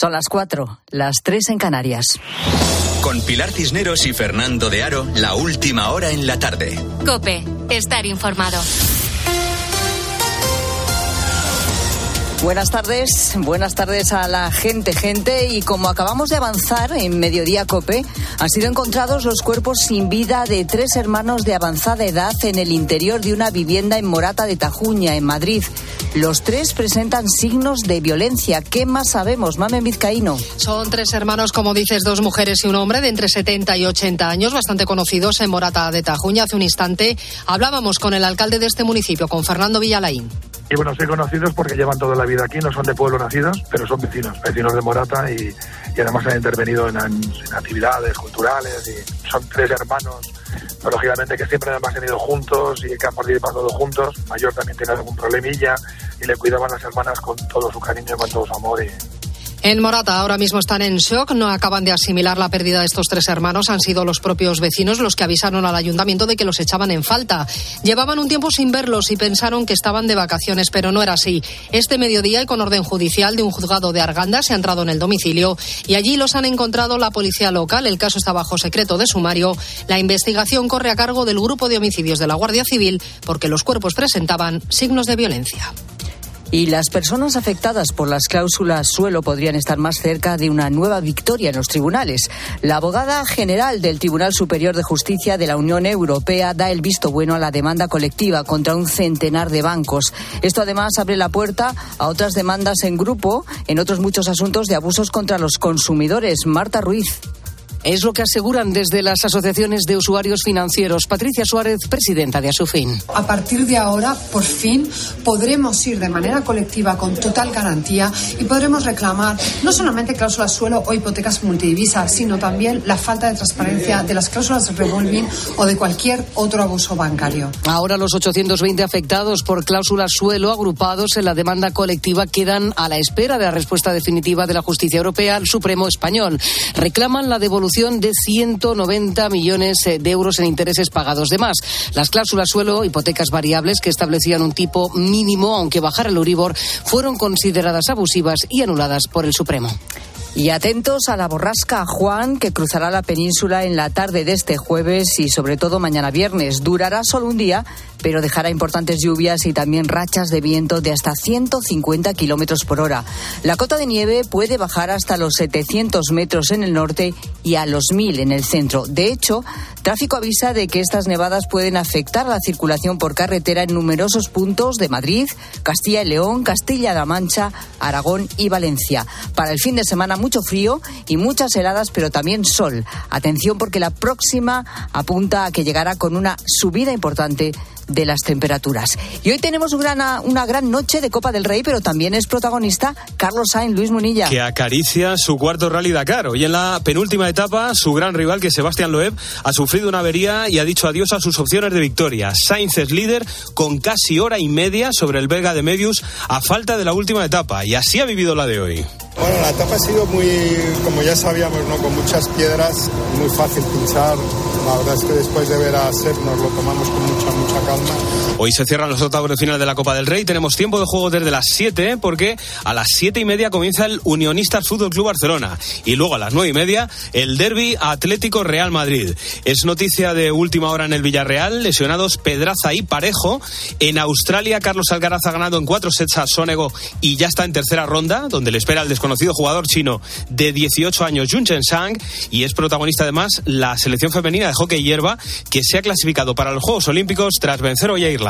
Son las cuatro, las tres en Canarias. Con Pilar Cisneros y Fernando de Aro, la última hora en la tarde. Cope, estar informado. Buenas tardes, buenas tardes a la gente, gente. Y como acabamos de avanzar en Mediodía Cope, han sido encontrados los cuerpos sin vida de tres hermanos de avanzada edad en el interior de una vivienda en Morata de Tajuña, en Madrid. Los tres presentan signos de violencia. ¿Qué más sabemos, Mamen Vizcaíno? Son tres hermanos, como dices, dos mujeres y un hombre de entre 70 y 80 años, bastante conocidos en Morata de Tajuña. Hace un instante hablábamos con el alcalde de este municipio, con Fernando Villalaín. Y bueno, soy conocidos porque llevan toda la vida aquí, no son de pueblo nacidos, pero son vecinos, vecinos de Morata y, además han intervenido en, actividades culturales y son tres hermanos, lógicamente que siempre han ido juntos y que han participado todos juntos. Mayor también tiene algún problemilla y le cuidaban las hermanas con todo su cariño y con todo su amor y, en Morata ahora mismo están en shock, no acaban de asimilar la pérdida de estos tres hermanos. Han sido los propios vecinos los que avisaron al ayuntamiento de que los echaban en falta. Llevaban un tiempo sin verlos y pensaron que estaban de vacaciones, pero no era así. Este mediodía y con orden judicial de un juzgado de Arganda se ha entrado en el domicilio y allí los han encontrado la policía local. El caso está bajo secreto de sumario. La investigación corre a cargo del grupo de homicidios de la Guardia Civil porque los cuerpos presentaban signos de violencia. Y las personas afectadas por las cláusulas suelo podrían estar más cerca de una nueva victoria en los tribunales. La abogada general del Tribunal Superior de Justicia de la Unión Europea da el visto bueno a la demanda colectiva contra un centenar de bancos. Esto además abre la puerta a otras demandas en grupo en otros muchos asuntos de abusos contra los consumidores. Marta Ruiz. Es lo que aseguran desde las asociaciones de usuarios financieros. Patricia Suárez, presidenta de Asufin. A partir de ahora, por fin, podremos ir de manera colectiva con total garantía y podremos reclamar no solamente cláusulas suelo o hipotecas multidivisas, sino también la falta de transparencia de las cláusulas revolving o de cualquier otro abuso bancario. Ahora los 820 afectados por cláusulas suelo agrupados en la demanda colectiva quedan a la espera de la respuesta definitiva de la justicia europea al Supremo español. Reclaman la devolución de 190 millones eh, de euros en intereses pagados de más. Las cláusulas suelo, hipotecas variables que establecían un tipo mínimo, aunque bajara el Uribor, fueron consideradas abusivas y anuladas por el Supremo. Y atentos a la borrasca Juan, que cruzará la península en la tarde de este jueves y sobre todo mañana viernes. Durará solo un día, pero dejará importantes lluvias y también rachas de viento de hasta 150 kilómetros por hora. La cota de nieve puede bajar hasta los 700 metros en el norte y a los 1000 en el centro. De hecho, tráfico avisa de que estas nevadas pueden afectar la circulación por carretera en numerosos puntos de Madrid, Castilla y León, Castilla-La Mancha, Aragón y Valencia. Para el fin de semana mucho frío y muchas heladas, pero también sol. Atención porque la próxima apunta a que llegará con una subida importante de las temperaturas. Y hoy tenemos una, una gran noche de Copa del Rey, pero también es protagonista Carlos Sainz, Luis Munilla. Que acaricia su cuarto Rally Dakar. Hoy en la penúltima etapa, su gran rival, que Sebastián Loeb, ha sufrido una avería y ha dicho adiós a sus opciones de victoria. Sainz es líder con casi hora y media sobre el belga de Medius a falta de la última etapa. Y así ha vivido la de hoy. Bueno, la etapa ha sido muy, como ya sabíamos, ¿no? con muchas piedras, muy fácil pinchar. La verdad es que después de ver a Seb nos lo tomamos con mucha, mucha calma. my mind. Hoy se cierran los octavos de final de la Copa del Rey. Tenemos tiempo de juego desde las 7, porque a las 7 y media comienza el Unionistas Fútbol Club Barcelona. Y luego a las 9 y media, el Derby Atlético Real Madrid. Es noticia de última hora en el Villarreal. Lesionados Pedraza y Parejo. En Australia, Carlos Alcaraz ha ganado en cuatro sets a Sonego y ya está en tercera ronda, donde le espera el desconocido jugador chino de 18 años, Jun Chen Sang. Y es protagonista además la selección femenina de hockey hierba, que se ha clasificado para los Juegos Olímpicos tras vencer hoy a Irlanda.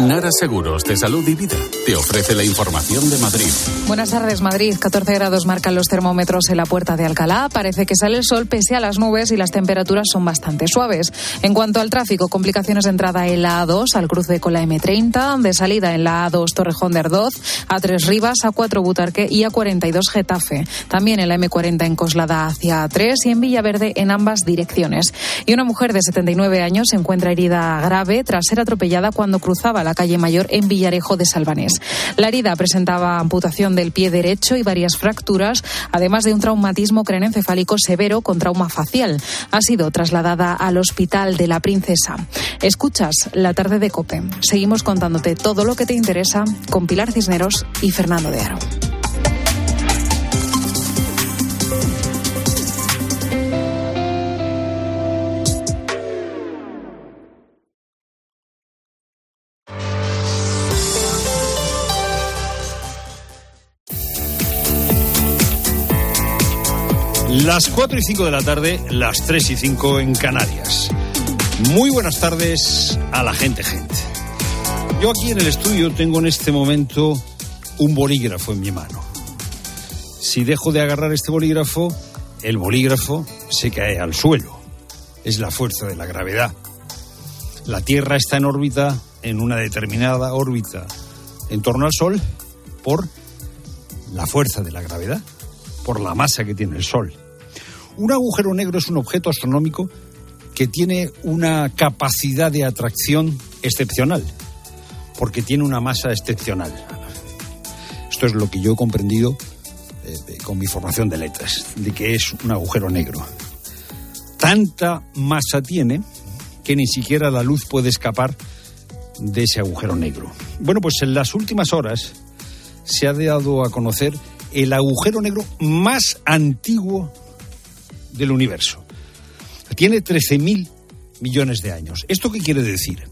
Nara Seguros de Salud y Vida te ofrece la información de Madrid. Buenas tardes, Madrid. 14 grados marcan los termómetros en la puerta de Alcalá. Parece que sale el sol pese a las nubes y las temperaturas son bastante suaves. En cuanto al tráfico, complicaciones de entrada en la A2 al cruce con la M30, de salida en la A2 Torrejón de Ardoz, A3 Rivas, A4 Butarque y A42 Getafe. También en la M40 en Coslada hacia A3 y en Villaverde en ambas direcciones. Y una mujer de 79 años se encuentra herida grave tras ser atropellada cuando cruzaba la calle Mayor en Villarejo de Salvanés. La herida presentaba amputación del pie derecho y varias fracturas, además de un traumatismo craneoencefálico severo con trauma facial. Ha sido trasladada al hospital de la princesa. Escuchas la tarde de Cope. Seguimos contándote todo lo que te interesa con Pilar Cisneros y Fernando de Aro. Las 4 y 5 de la tarde, las 3 y 5 en Canarias. Muy buenas tardes a la gente, gente. Yo aquí en el estudio tengo en este momento un bolígrafo en mi mano. Si dejo de agarrar este bolígrafo, el bolígrafo se cae al suelo. Es la fuerza de la gravedad. La Tierra está en órbita, en una determinada órbita, en torno al Sol, por la fuerza de la gravedad, por la masa que tiene el Sol. Un agujero negro es un objeto astronómico que tiene una capacidad de atracción excepcional, porque tiene una masa excepcional. Esto es lo que yo he comprendido eh, con mi formación de letras, de que es un agujero negro. Tanta masa tiene que ni siquiera la luz puede escapar de ese agujero negro. Bueno, pues en las últimas horas se ha dado a conocer el agujero negro más antiguo del universo. Tiene 13.000 millones de años. ¿Esto qué quiere decir?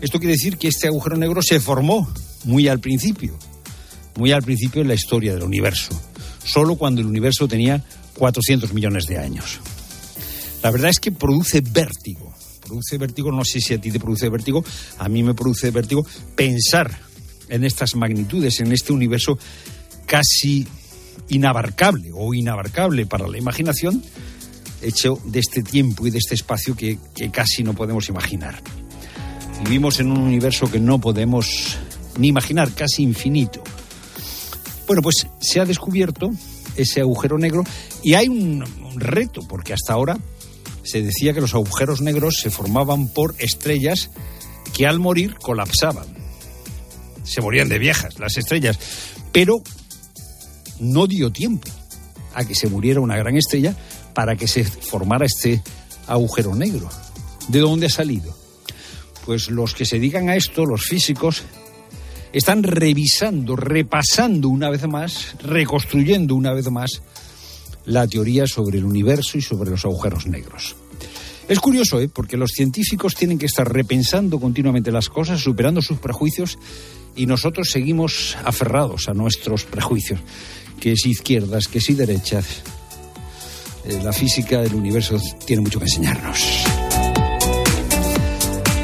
Esto quiere decir que este agujero negro se formó muy al principio, muy al principio en la historia del universo, solo cuando el universo tenía 400 millones de años. La verdad es que produce vértigo. Produce vértigo, no sé si a ti te produce vértigo, a mí me produce vértigo pensar en estas magnitudes, en este universo casi inabarcable o inabarcable para la imaginación, hecho de este tiempo y de este espacio que, casi no podemos imaginar. Vivimos en un universo que no podemos ni imaginar, casi infinito. Bueno, pues se ha descubierto ese agujero negro y hay un, un, reto, porque hasta ahora se decía que los agujeros negros se formaban por estrellas que al morir colapsaban. Se morían de viejas las estrellas, pero no dio tiempo a que se muriera una gran estrella para que se formara este agujero negro. ¿De dónde ha salido? Pues los que se dedican a esto, los físicos, están revisando, repasando una vez más, reconstruyendo una vez más la teoría sobre el universo y sobre los agujeros negros. Es curioso, ¿eh? porque los científicos tienen que estar repensando continuamente las cosas, superando sus prejuicios, y nosotros seguimos aferrados a nuestros prejuicios, que si izquierdas, que si derechas. Eh, la física del universo tiene mucho que enseñarnos.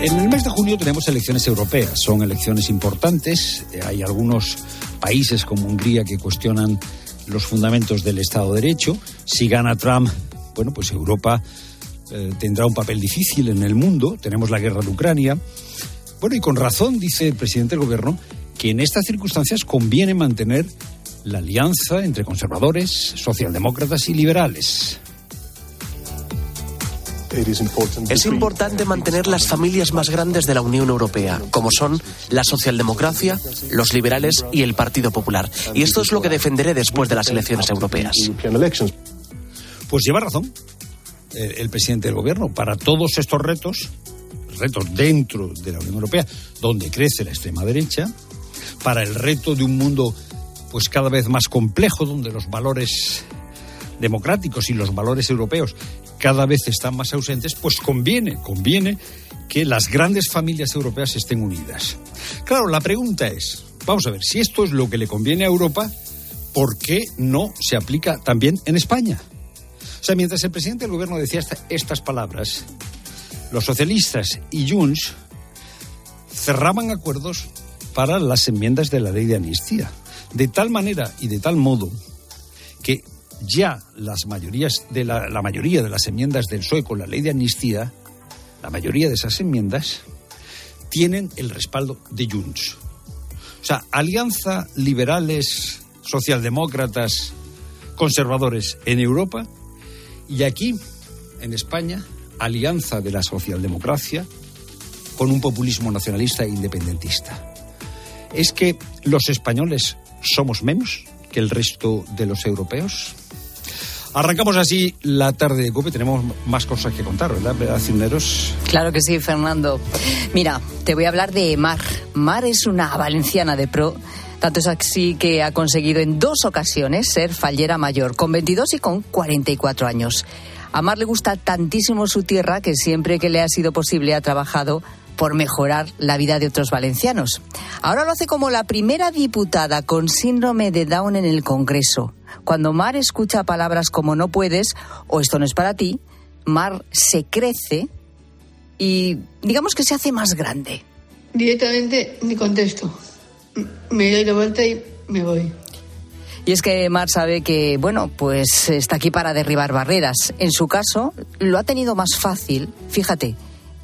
En el mes de junio tenemos elecciones europeas. Son elecciones importantes. Eh, hay algunos países como Hungría que cuestionan los fundamentos del Estado de Derecho. Si gana Trump, bueno, pues Europa eh, tendrá un papel difícil en el mundo. Tenemos la guerra de Ucrania. Bueno, y con razón dice el presidente del gobierno que en estas circunstancias conviene mantener la alianza entre conservadores, socialdemócratas y liberales. Es importante mantener las familias más grandes de la Unión Europea, como son la socialdemocracia, los liberales y el Partido Popular. Y esto es lo que defenderé después de las elecciones europeas. Pues lleva razón el, el presidente del gobierno. Para todos estos retos, retos dentro de la Unión Europea, donde crece la extrema derecha, para el reto de un mundo pues cada vez más complejo, donde los valores democráticos y los valores europeos cada vez están más ausentes, pues conviene, conviene que las grandes familias europeas estén unidas. Claro, la pregunta es, vamos a ver, si esto es lo que le conviene a Europa, ¿por qué no se aplica también en España? O sea, mientras el presidente del gobierno decía esta, estas palabras, los socialistas y Junts cerraban acuerdos para las enmiendas de la ley de amnistía. De tal manera y de tal modo que ya las mayorías de la, mayoría de las enmiendas del PSOE con la ley de amnistía, la mayoría de esas enmiendas, tienen el respaldo de Junts. O sea, alianza liberales, socialdemócratas, conservadores en Europa y aquí, en España, alianza de la socialdemocracia con un populismo nacionalista e independentista. ¿Es que los españoles somos menos que el resto de los europeos? Arrancamos así la tarde de COPE. Tenemos más cosas que contar, ¿verdad, Cineros? Claro que sí, Fernando. Mira, te voy a hablar de Mar. Mar es una valenciana de pro. Tanto es así que ha conseguido en dos ocasiones ser fallera mayor, con 22 y con 44 años. A Mar le gusta tantísimo su tierra que siempre que le ha sido posible ha trabajado por mejorar la vida de otros valencianos. Ahora lo hace como la primera diputada con síndrome de Down en el Congreso. Cuando Mar escucha palabras como no puedes o esto no es para ti, Mar se crece y digamos que se hace más grande. Directamente ni contesto. Me doy de vuelta y me voy. Y es que Mar sabe que, bueno, pues está aquí para derribar barreras. En su caso, lo ha tenido más fácil, fíjate,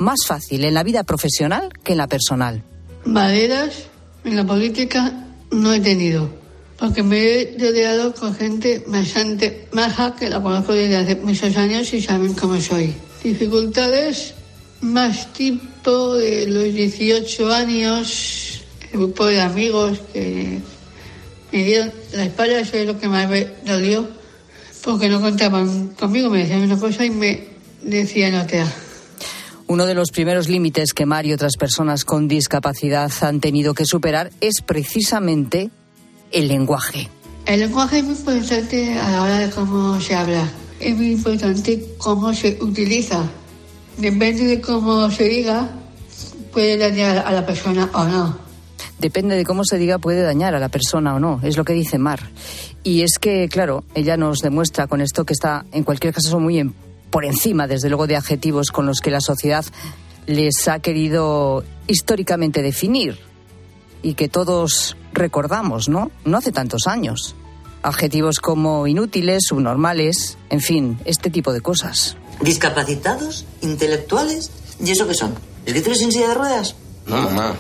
más fácil en la vida profesional que en la personal. Barreras en la política no he tenido, porque me he rodeado con gente bastante maja que la conozco desde hace muchos años y saben cómo soy. Dificultades más tipo de los 18 años, el grupo de amigos que me dieron la espalda, eso es lo que más me dolió, porque no contaban conmigo, me decían una cosa y me decían otra. Uno de los primeros límites que Mar y otras personas con discapacidad han tenido que superar es precisamente el lenguaje. El lenguaje es muy importante a la hora de cómo se habla. Es muy importante cómo se utiliza. Depende de cómo se diga, puede dañar a la persona o no. Depende de cómo se diga, puede dañar a la persona o no. Es lo que dice Mar. Y es que, claro, ella nos demuestra con esto que está, en cualquier caso, muy por encima, desde luego, de adjetivos con los que la sociedad les ha querido históricamente definir y que todos recordamos, ¿no? No hace tantos años. Adjetivos como inútiles, subnormales, en fin, este tipo de cosas. ¿Discapacitados? ¿Intelectuales? ¿Y eso qué son? ¿Escritores en silla de ruedas? No, mamá.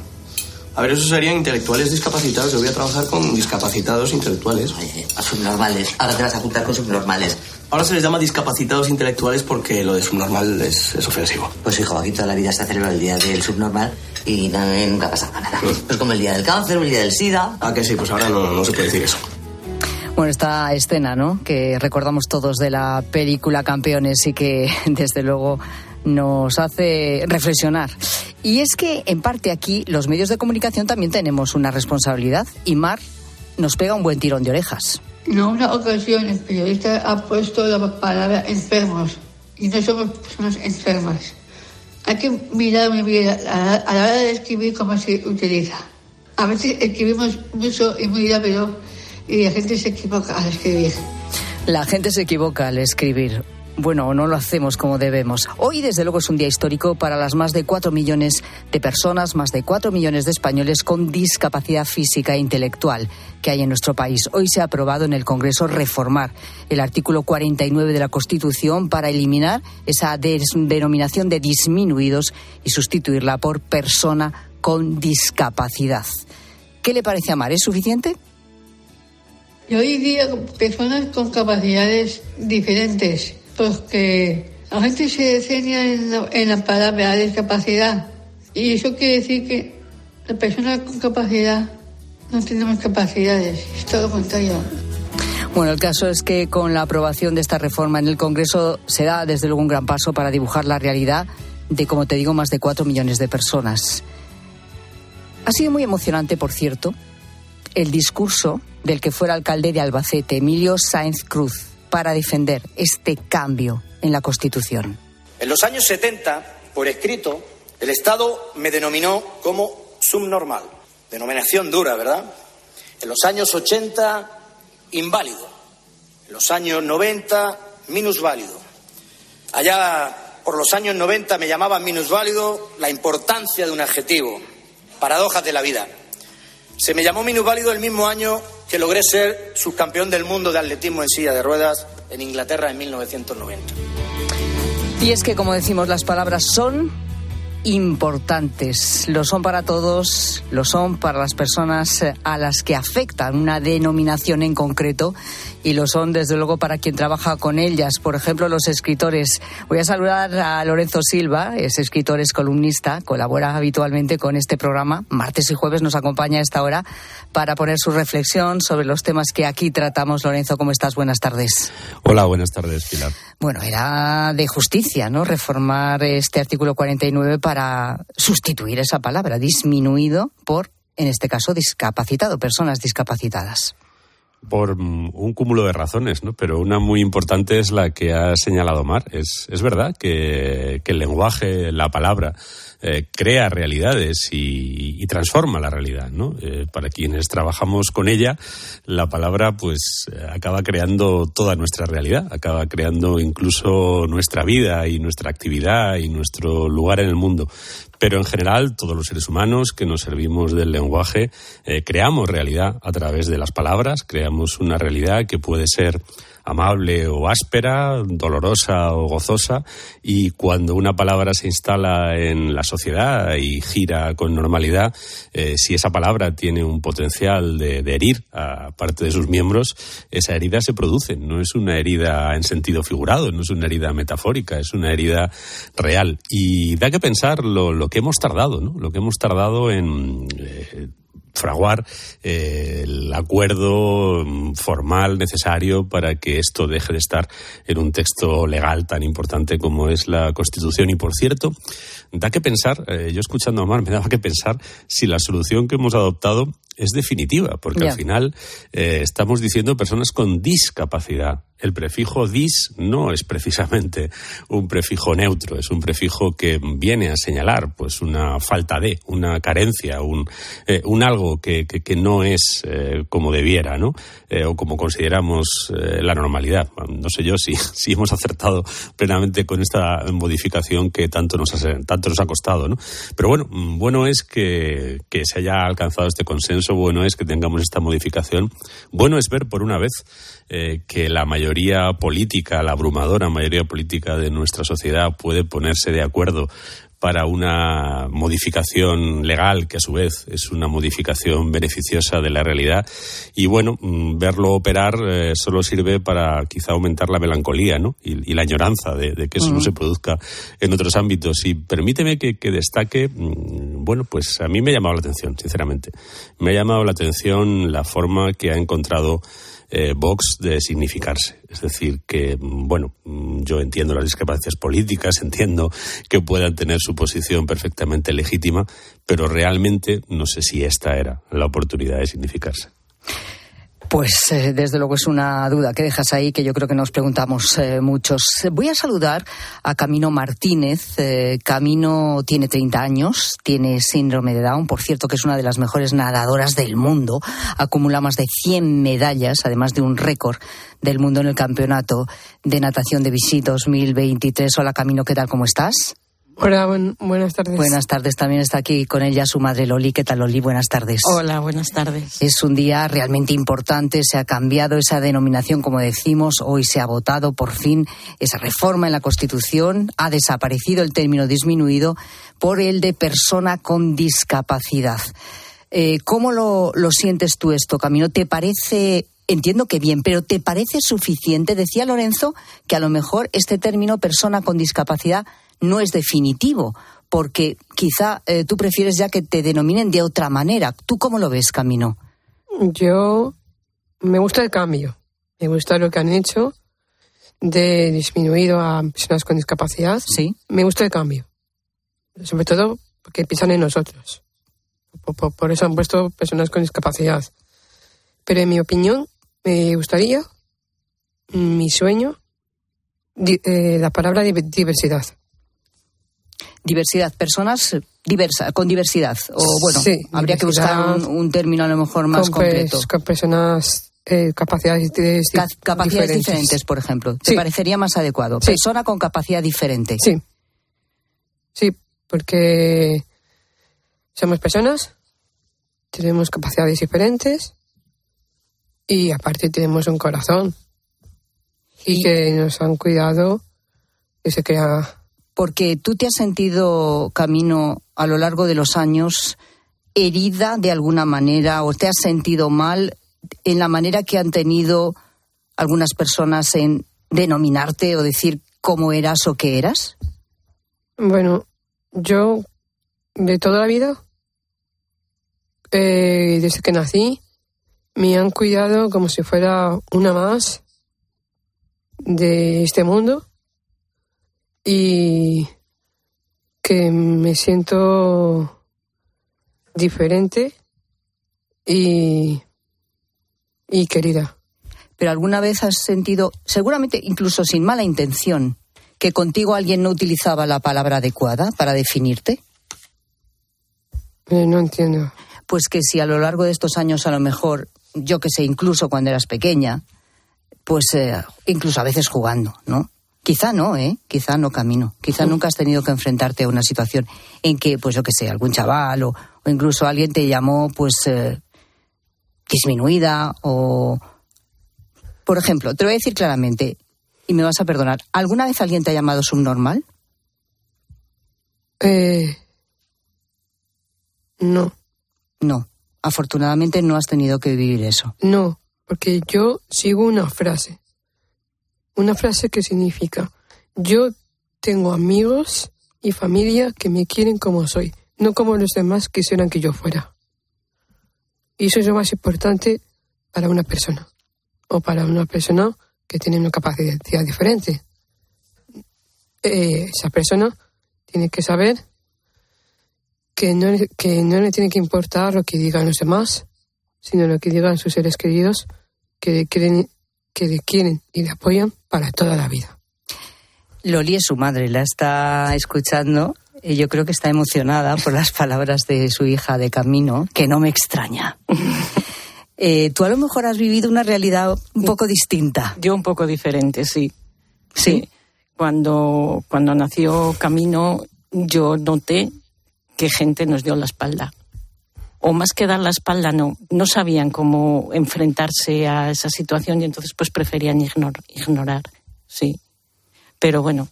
A ver, eso serían intelectuales discapacitados. Yo voy a trabajar con discapacitados intelectuales. Oye, a subnormales. Ahora te vas a juntar con subnormales. Ahora se les llama discapacitados intelectuales porque lo de subnormal es, es ofensivo. Pues hijo, aquí toda la vida se celebra el día del subnormal y no, nunca pasa nada. Es como el día del cáncer o el día del SIDA. Ah, que sí, pues ahora no, no se puede decir eso. Bueno, esta escena, ¿no? Que recordamos todos de la película Campeones y que, desde luego, nos hace reflexionar. Y es que, en parte, aquí los medios de comunicación también tenemos una responsabilidad y Mar nos pega un buen tirón de orejas. En una ocasión el periodista ha puesto la palabra enfermos y no somos personas enfermas. Hay que mirar muy bien a la hora de escribir cómo se utiliza. A veces escribimos mucho y muy rápido y la gente se equivoca al escribir. La gente se equivoca al escribir bueno, no lo hacemos como debemos. Hoy, desde luego, es un día histórico para las más de cuatro millones de personas, más de cuatro millones de españoles con discapacidad física e intelectual que hay en nuestro país. Hoy se ha aprobado en el Congreso reformar el artículo 49 de la Constitución para eliminar esa denominación de disminuidos y sustituirla por persona con discapacidad. ¿Qué le parece a? ¿Es suficiente? Y hoy día personas con capacidades diferentes porque la gente se deseña en la, palabra discapacidad. Y eso quiere decir que las personas con capacidad no tenemos capacidades, es todo contrario. Bueno, el caso es que con la aprobación de esta reforma en el Congreso se da desde luego un gran paso para dibujar la realidad de, como te digo, más de cuatro millones de personas. Ha sido muy emocionante, por cierto, el discurso del que fuera alcalde de Albacete, Emilio Sáenz Cruz para defender este cambio en la Constitución. En los años 70, por escrito, el Estado me denominó como subnormal. Denominación dura, ¿verdad? En los años 80, inválido. En los años 90, minusválido. Allá por los años 90 me llamaban minusválido la importancia de un adjetivo. Paradojas de la vida. Se me llamó minusválido el mismo año que logré ser subcampeón del mundo de atletismo en silla de ruedas en Inglaterra en 1990. Y es que, como decimos, las palabras son importantes. Lo son para todos, lo son para las personas eh, a las que afecta una denominación en concreto y lo son desde luego para quien trabaja con ellas, por ejemplo los escritores. Voy a saludar a Lorenzo Silva, es escritor, es columnista, colabora habitualmente con este programa, martes y jueves nos acompaña a esta hora para poner su reflexión sobre los temas que aquí tratamos. Lorenzo, ¿cómo estás? Buenas tardes. Hola, buenas tardes, Pilar. Bueno, era de justicia, ¿no? Reformar este artículo 49 para sustituir esa palabra, disminuido por, en este caso, discapacitado, personas discapacitadas por un cúmulo de razones, ¿no? Pero una muy importante es la que ha señalado Mar. Es, es verdad que, el lenguaje, la palabra, eh, crea realidades y, transforma la realidad, ¿no? Eh, para quienes trabajamos con ella, la palabra, pues, acaba creando toda nuestra realidad, acaba creando incluso nuestra vida y nuestra actividad y nuestro lugar en el mundo. Pero en general, todos los seres humanos que nos servimos del lenguaje eh, creamos realidad a través de las palabras, creamos una realidad que puede ser amable o áspera, dolorosa o gozosa, y cuando una palabra se instala en la sociedad y gira con normalidad, eh, si esa palabra tiene un potencial de, herir a parte de sus miembros, esa herida se produce. No es una herida en sentido figurado, no es una herida metafórica, es una herida real. Y da que pensar lo, que hemos tardado, ¿no? Lo que hemos tardado en eh, fraguar eh, el acuerdo formal necesario para que esto deje de estar en un texto legal tan importante como es la Constitución. Y por cierto, da que pensar, eh, yo escuchando a Omar me daba que pensar si la solución que hemos adoptado es definitiva, porque al final eh, estamos diciendo personas con discapacidad. El prefijo dis no es precisamente un prefijo neutro, es un prefijo que viene a señalar pues una falta de, una carencia, un, eh, un algo que, que, no es eh, como debiera, ¿no? o como consideramos la normalidad. No sé yo si, si hemos acertado plenamente con esta modificación que tanto nos ha, tanto nos ha costado, ¿no? Pero bueno, bueno es que, que se haya alcanzado este consenso bueno es que tengamos esta modificación. Bueno es ver por una vez eh, que la mayoría política, la abrumadora mayoría política de nuestra sociedad puede ponerse de acuerdo para una modificación legal que a su vez es una modificación beneficiosa de la realidad. Y bueno mm, verlo operar eh, solo sirve para quizá aumentar la melancolía ¿no? y, la añoranza de, que eso no se produzca en otros ámbitos. Y permíteme que, que destaque mm, bueno pues a mí me ha llamado la atención sinceramente. Me ha llamado la atención la forma que ha encontrado eh, Vox de significarse. Es decir, que, bueno, yo entiendo las discrepancias políticas, entiendo que puedan tener su posición perfectamente legítima, pero realmente no sé si esta era la oportunidad de significarse. Pues eh, desde luego es una duda que dejas ahí que yo creo que nos preguntamos eh, muchos. Voy a saludar a Camino Martínez. Eh, Camino tiene 30 años, tiene síndrome de Down, por cierto que es una de las mejores nadadoras del mundo. Acumula más de 100 medallas, además de un récord del mundo en el campeonato de natación de Vichy 2023. Hola Camino, ¿qué tal? ¿Cómo estás? Hola, buenas tardes. Buenas tardes. También está aquí con ella su madre Loli. ¿Qué tal, Loli? Buenas tardes. Hola, buenas tardes. Es un día realmente importante. Se ha cambiado esa denominación, como decimos. Hoy se ha votado por fin esa reforma en la Constitución. Ha desaparecido el término disminuido por el de persona con discapacidad. Eh, ¿Cómo lo, lo sientes tú esto, Camino? ¿Te parece entiendo que bien, pero ¿te parece suficiente? Decía Lorenzo que a lo mejor este término persona con discapacidad no es definitivo, porque quizá eh, tú prefieres ya que te denominen de otra manera. ¿Tú cómo lo ves, Camino? Yo me gusta el cambio. Me gusta lo que han hecho de disminuido a personas con discapacidad. Sí. Me gusta el cambio. Sobre todo porque piensan en nosotros. Por, eso han puesto personas con discapacidad. Pero en mi opinión, me gustaría, mi sueño, eh, la palabra diversidad diversidad, personas diversas, con diversidad. O bueno, habría que buscar un, término a lo mejor más concreto. Con personas eh, capacidades, capacidades diferentes. por ejemplo. ¿Te parecería más adecuado? Persona con capacidad diferente. Sí. Sí, porque somos personas, tenemos capacidades diferentes y aparte tenemos un corazón y, que nos han cuidado y se crea porque tú te has sentido, Camino, a lo largo de los años, herida de alguna manera o te has sentido mal en la manera que han tenido algunas personas en denominarte o decir cómo eras o qué eras? Bueno, yo de toda la vida, eh, desde que nací, me han cuidado como si fuera una más de este mundo y que me siento diferente y, y querida. Pero alguna vez has sentido, seguramente incluso sin mala intención, que contigo alguien no utilizaba la palabra adecuada para definirte? Eh, no entiendo. Pues que si a lo largo de estos años a lo mejor, yo que sé, incluso cuando eras pequeña, pues eh, incluso a veces jugando, ¿no? Quizá no, ¿eh? Quizá no camino. Quizá nunca has tenido que enfrentarte a una situación en que, pues yo que sé, algún chaval o, o incluso alguien te llamó, pues, eh, disminuida o... Por ejemplo, te lo voy a decir claramente, y me vas a perdonar, ¿alguna vez alguien te ha llamado subnormal? Eh, no. No. Afortunadamente no has tenido que vivir eso. No, porque yo sigo una frase. Una frase que significa, yo tengo amigos y familia que me quieren como soy, no como los demás quisieran que yo fuera. Y eso es lo más importante para una persona, o para una persona que tiene una capacidad diferente. Eh, esa persona tiene que saber que no, que no le tiene que importar lo que digan los demás, sino lo que digan sus seres queridos que quieren, que le quieren y le apoyan para toda la vida. Loli es su madre, la está escuchando y yo creo que está emocionada por las palabras de su hija de camino, que no me extraña. Eh, tú a lo mejor has vivido una realidad un poco distinta. Yo un poco diferente, sí. Sí. Cuando, cuando nació Camino, yo noté que gente nos dio la espalda. O más que dar la espalda, no, no sabían cómo enfrentarse a esa situación y entonces pues preferían ignor- ignorar, sí. Pero bueno,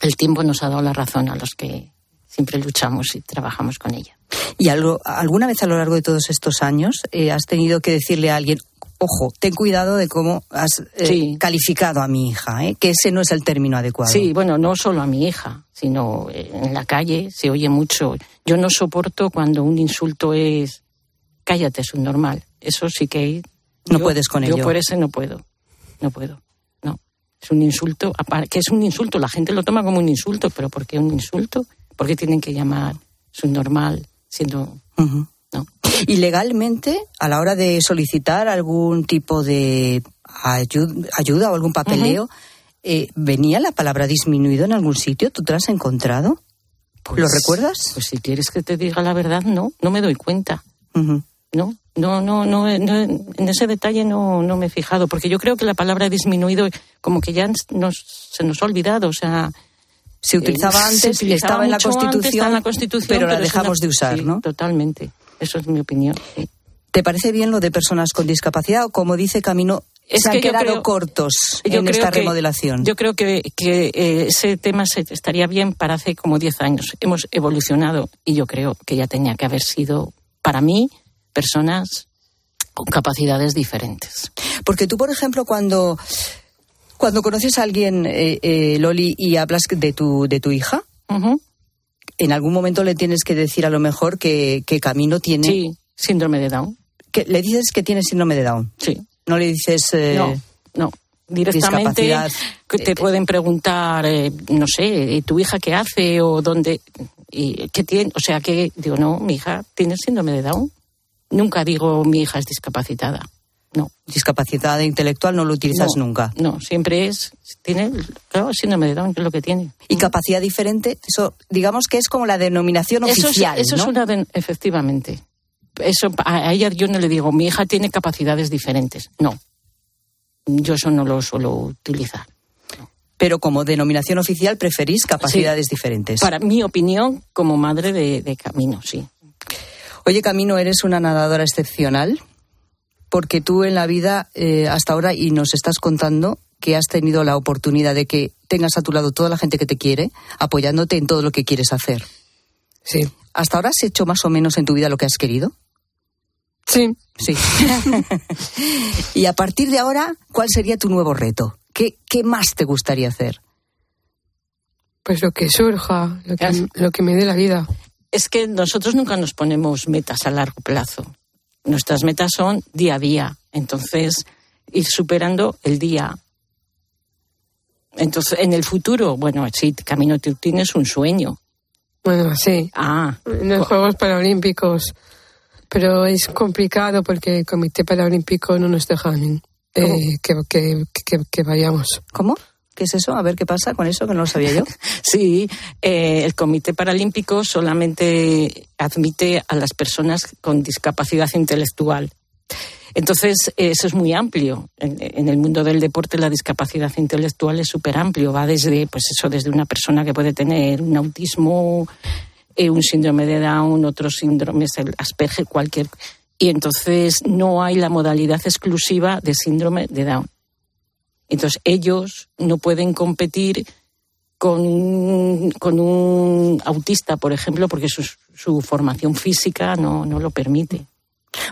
el tiempo nos ha dado la razón a los que siempre luchamos y trabajamos con ella. ¿Y algo, alguna vez a lo largo de todos estos años eh, has tenido que decirle a alguien, ojo, ten cuidado de cómo has eh, Sí. calificado a mi hija, eh, que ese no es el término adecuado? Sí, bueno, no solo a mi hija, sino eh, en la calle se oye mucho. Yo no soporto cuando un insulto es cállate, es un normal. Eso sí que No yo- puedes con Yo ello. por ese no puedo. No puedo. No. Es un insulto, que es un insulto, la gente lo toma como un insulto, pero ¿por qué un insulto? ¿Por qué tienen que llamar subnormal siendo Ujú. Y legalmente, a la hora de solicitar algún tipo de ayu- ayuda o algún papeleo, eh, ¿venía la palabra disminuido en algún sitio? ¿Tú te lo has encontrado? ¿Lo recuerdas? Pues si quieres que te diga la verdad, no, no me doy cuenta. Ujú. No, no, no, no, no, en ese detalle no, no me he fijado, porque yo creo que la palabra disminuido como que ya nos, se nos ha olvidado, o sea... Se utilizaba eh, antes, se utilizaba estaba en la antes, Constitución, en la Constitución, pero la dejamos de usar, sí, ¿no? Totalmente, eso es mi opinión. sí. ¿Te parece bien lo de personas con discapacidad o como dice Camino, Es se han que yo quedado creo- cortos en esta que- remodelación? Yo creo que, que, eh, ese tema se, estaría bien para hace como 10 años. Hemos evolucionado y yo creo que ya tenía que haber sido, para mí, personas con capacidades diferentes. Porque tú, por ejemplo, cuando, cuando conoces a alguien, eh, eh, Loli, y hablas de tu, de tu hija, en algún momento le tienes que decir a lo mejor que, que Camino tiene... Sí, síndrome de Down. Que, ¿Le dices que tiene síndrome de Down? Sí. ¿No le dices... eh, No, no. Directamente discapacidad? que te pueden preguntar, eh, no sé, ¿tu hija qué hace o dónde? Y, ¿Qué tiene? O sea, que digo, no, mi hija tiene síndrome de Down. Nunca digo mi hija es discapacitada. No. Discapacidad intelectual no lo utilizas No, nunca. No, siempre es, tiene, claro, síndrome de Down, que es lo que tiene. Y capacidad diferente, eso digamos que es como la denominación Eso es- oficial, Eso, ¿no? es una, de- efectivamente. Eso, a ella yo no le digo, mi hija tiene capacidades diferentes. No. Yo eso no lo suelo utilizar. Pero como denominación oficial preferís capacidades diferentes. Para mi opinión, como madre de, de camino, sí. Oye, Camino, eres una nadadora excepcional porque tú en la vida eh, hasta ahora y nos estás contando que has tenido la oportunidad de que tengas a tu lado toda la gente que te quiere, apoyándote en todo lo que quieres hacer. Sí. ¿Hasta ahora has hecho más o menos en tu vida lo que has querido? Sí. Sí. y a partir de ahora, ¿cuál sería tu nuevo reto? ¿Qué, qué más te gustaría hacer? Pues lo que surja, lo que, lo que me dé la vida. Es que nosotros nunca nos ponemos metas a largo plazo. Nuestras metas son día a día. Entonces, ir superando el día. Entonces, en el futuro, bueno, sí, Camino, tú tienes un sueño. Bueno, sí. Ah. En los Juegos Paralímpicos. Pero es complicado porque el Comité Paralímpico no nos dejan eh, que, que, que, que vayamos. ¿Cómo? ¿Qué es eso? A ver qué pasa con eso, que no lo sabía yo. Sí, eh, el Comité Paralímpico solamente admite a las personas con discapacidad intelectual. Entonces, eso es muy amplio. En, el mundo del deporte, la discapacidad intelectual es súper amplio. Va desde, pues eso, desde una persona que puede tener un autismo, eh, un síndrome de Down, otros síndromes, el Asperger, cualquier. Y entonces no hay la modalidad exclusiva de síndrome de Down. Entonces, ellos no pueden competir con, con un autista, por ejemplo, porque su, su formación física no, no lo permite.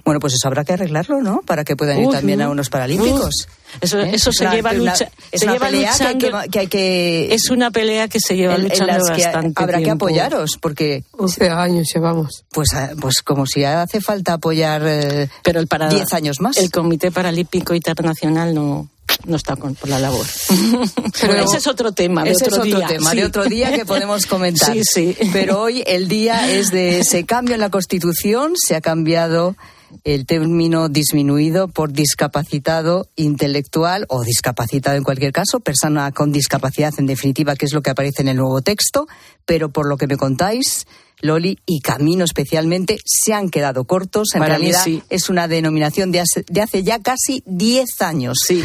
Bueno, pues eso habrá que arreglarlo, ¿no? Para que puedan ir también a unos paralímpicos. Eso, ¿Eh? eso Es se lleva lucha, es se una lleva pelea que hay que- luchando- que hay que- Es una pelea que se lleva en- en luchando las que bastante habrá que apoyaros, porque 11 años llevamos. pues, ah, pues como si hace falta apoyar eh, Pero el para 10 años más. El Comité Paralímpico Internacional no, no está con, por la labor. Pero ese es otro tema, de ese otro es otro día. tema, sí. de otro día que podemos comentar. Sí, sí. Pero hoy el día es de ese cambio en la Constitución, se ha cambiado el término disminuido por discapacitado intelectual o discapacitado en cualquier caso, persona con discapacidad en definitiva, que es lo que aparece en el nuevo texto, pero por lo que me contáis, Loli y Camino especialmente se han quedado cortos. En Para mí realidad sí. es una denominación de hace, de hace ya casi 10 años. Sí.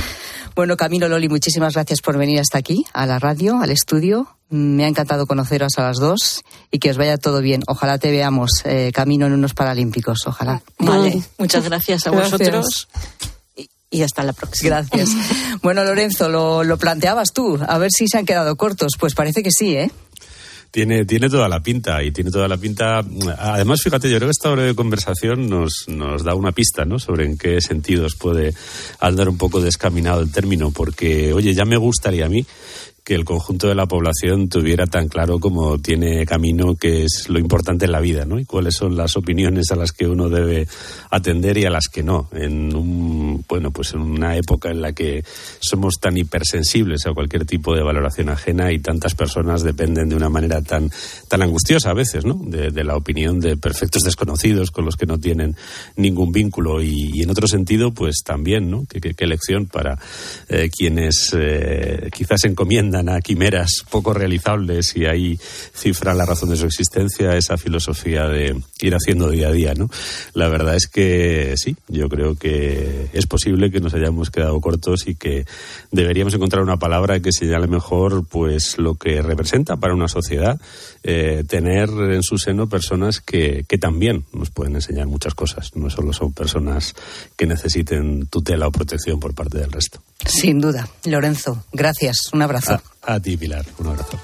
Bueno, Camilo Loli, muchísimas gracias por venir hasta aquí, a la radio, al estudio. Me ha encantado conoceros a las dos y que os vaya todo bien. Ojalá te veamos eh, camino en unos Paralímpicos. Ojalá. Vale, muchas gracias a Gracias. vosotros y, y hasta la próxima. Gracias. Bueno, Lorenzo, lo, lo planteabas tú. A ver si se han quedado cortos. Pues parece que sí, ¿eh? Tiene, tiene toda la pinta y tiene toda la pinta. Además, fíjate, yo creo que esta breve conversación nos, nos da una pista ¿no? sobre en qué sentidos puede andar un poco descaminado el término, porque, oye, ya me gustaría a mí que el conjunto de la población tuviera tan claro como tiene camino que es lo importante en la vida, ¿no? Y cuáles son las opiniones a las que uno debe atender y a las que no. En un, bueno, pues en una época en la que somos tan hipersensibles a cualquier tipo de valoración ajena y tantas personas dependen de una manera tan, tan angustiosa a veces, ¿no? De, la opinión de perfectos desconocidos con los que no tienen ningún vínculo y, en otro sentido, pues también, ¿no? Qué, qué- lección para eh, quienes eh, quizás se a quimeras poco realizables y ahí cifran la razón de su existencia, esa filosofía de ir haciendo día a día, ¿no? La verdad es que sí, yo creo que es posible que nos hayamos quedado cortos y que deberíamos encontrar una palabra que señale mejor pues lo que representa para una sociedad eh, tener en su seno personas que, que también nos pueden enseñar muchas cosas, no solo son personas que necesiten tutela o protección por parte del resto. Sin duda. Lorenzo, gracias. Un abrazo. A, a ti, Pilar, un abrazo.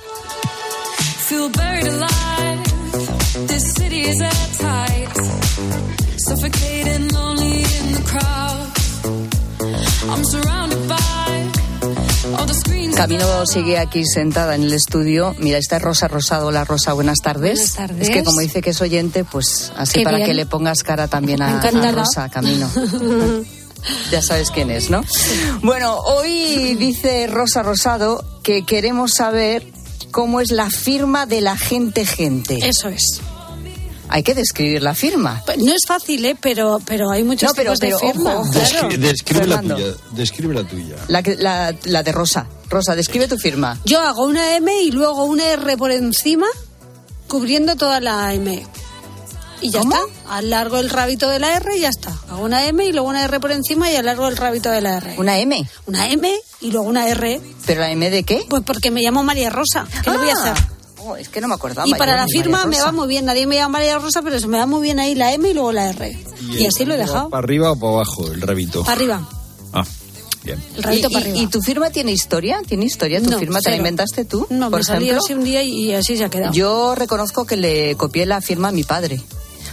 Feel buried alive. This city is at tight. Suffocating, lonely in the crowd. I'm surrounded by all the screens. Camino sigue aquí sentada en el estudio. Mira, esta es Rosa Rosado. Hola, Rosa, buenas tardes. Buenas tardes. Es que como dice que es oyente, pues así Qué para bien. que le pongas cara también a, a. Rosa, Camino. Ya sabes quién es, ¿no? Bueno, hoy dice Rosa Rosado que queremos saber cómo es la firma de la gente gente. Eso es. Hay que describir la firma. Pues No es fácil, ¿eh? Pero, pero hay muchos No, pero- tipos de firma. ojo, claro. Descri- describe la tuya. Describe la tuya. La, que- la, la de Rosa. Rosa, describe tu firma. Yo hago una M y luego una R por encima, cubriendo toda la M. Y ya está. Alargo el rabito de la R y ya está. Hago una M y luego una R por encima y alargo el rabito de la R. ¿Una M? Una M y luego una R. ¿Pero la M de qué? Pues porque me llamo María Rosa. ¿Qué le voy a Ah. hacer? Oh, es que no me acordaba. Y para la firma me va muy bien. Nadie me llama María Rosa, pero se me va muy bien ahí la M y luego la R. Y, así lo he dejado. ¿Para arriba o para abajo el rabito? Para arriba. Ah, bien. El rabito ¿Y, para y- arriba. y tu firma tiene historia? ¿Tiene historia? ¿Tu No, firma te la cero. inventaste tú? No, por me salió ejemplo? así un día y así se ha quedado. Yo reconozco que le copié la firma a mi padre.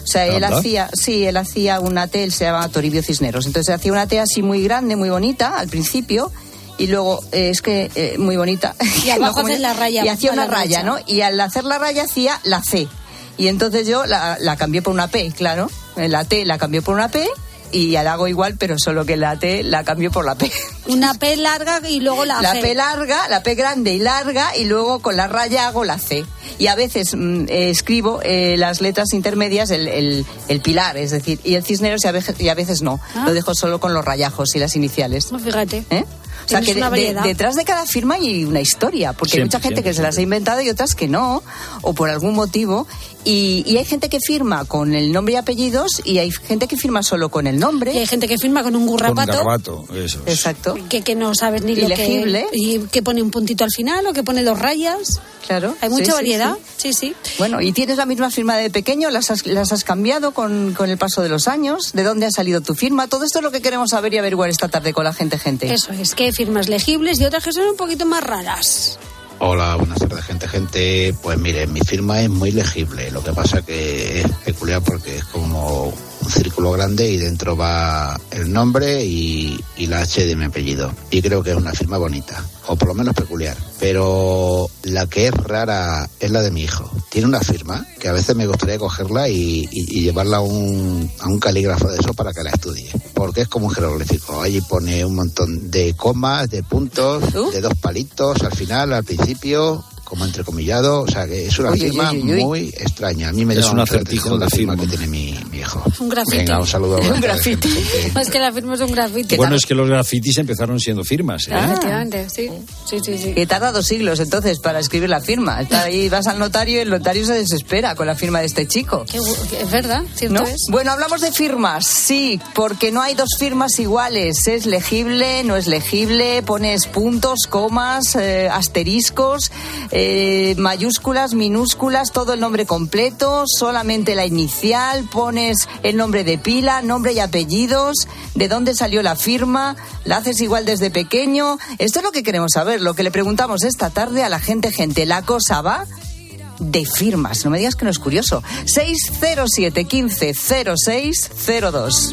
O sea, él Anda. hacía, sí, él hacía una T, él se llamaba Toribio Cisneros. Entonces hacía una T así muy grande, muy bonita al principio. Y luego, eh, es que eh, muy bonita. Y abajo haces la raya Y hacía una raya. ¿no? Y al hacer la raya hacía la C. Y entonces yo la, la cambié por una P, claro. La T la cambié por una P y la hago igual, pero solo que la T la cambió por la P. Una P larga y luego la, La C. P larga, la P grande y larga, y luego con la raya hago la C. Y a veces mm, eh, escribo eh, las letras intermedias, el, el- el pilar, es decir, y el cisneros y a veces, y a veces no. Ah. Lo dejo solo con los rayajos y las iniciales. No, fíjate. ¿Eh? O sea, que de- de- detrás de cada firma hay una historia, porque hay Siempre, mucha gente siempre, que se las ha inventado y otras que no, o por algún motivo. Y, y hay gente que firma con el nombre y apellidos y hay gente que firma solo con el nombre. Y hay gente que firma con un Con un gurrapato. garrapato, eso. es. Exacto. Que, que no sabes ni Ilegible. lo que... Y que pone un puntito al final o que pone dos rayas. Claro. Hay mucha Sí, sí, variedad. sí. Sí, sí. Bueno, ¿y tienes la misma firma de pequeño? ¿Las has, las has cambiado con, con el paso de los años? ¿De dónde ha salido tu firma? Todo esto es lo que queremos saber y averiguar esta tarde con la gente, gente. Eso es, que firmas legibles y otras que son un poquito más raras. Hola, buenas tardes, gente, gente. Pues mire, mi firma es muy legible. Lo que pasa que es peculiar porque es como un círculo grande y dentro va el nombre y, y la H de mi apellido. Y creo que es una firma bonita, o por lo menos peculiar. Pero la que es rara es la de mi hijo. Tiene una firma que a veces me gustaría cogerla y, y- y llevarla a un, a un calígrafo de eso para que la estudie. Porque es como un jeroglífico. Allí pone un montón de comas, de puntos, de dos palitos al final, al principio, como entrecomillado. O sea, que es una firma uy, uy, uy. muy extraña. A mí me Es llama un acertijo la firma que tiene mi, mi hijo. Un grafiti. Venga, un saludo. Un buenas tardes, grafiti. Es que la firma es un grafiti. Bueno, es que los grafitis empezaron siendo firmas. ¿eh? Ah. Efectivamente, sí. Sí, sí, sí. Que tarda dos siglos entonces para escribir la firma. Está ahí, vas al notario y el notario se desespera con la firma de este chico. Qué Es verdad, cierto ¿No? es. Bueno, hablamos de firmas, sí, porque no hay dos firmas iguales. Es legible, no es legible, pones puntos, comas, eh, asteriscos, eh, eh, mayúsculas, minúsculas, todo el nombre completo, solamente la inicial, pones el nombre de pila, nombre y apellidos, de dónde salió la firma, la haces igual desde pequeño. Esto es lo que queremos saber, lo que le preguntamos esta tarde a la gente, gente, ¿la cosa va? de firmas. No me digas que no es curioso. 607 15 06 02.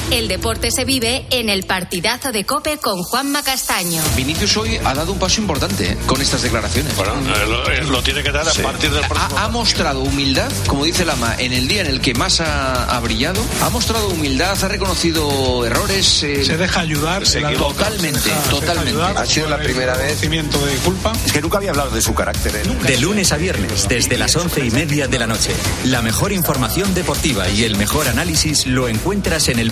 El deporte se vive en el partidazo de Cope con Juanma Castaño. Vinicius hoy ha dado un paso importante ¿eh? con estas declaraciones. Bueno, eh, lo, lo tiene que dar a partir del próximo. Ha, ha mostrado humildad, como dice Lama, en el día en el que más ha, ha brillado. Ha mostrado humildad, ha reconocido errores. eh, Se deja ayudar. Se se totalmente, se deja- se deja totalmente. ayudar Ha sido la primera vez. de culpa. Es que nunca había hablado de su carácter. ¿eh? De lunes a viernes, desde las once y media de la noche. La mejor información deportiva y el mejor análisis lo encuentras en el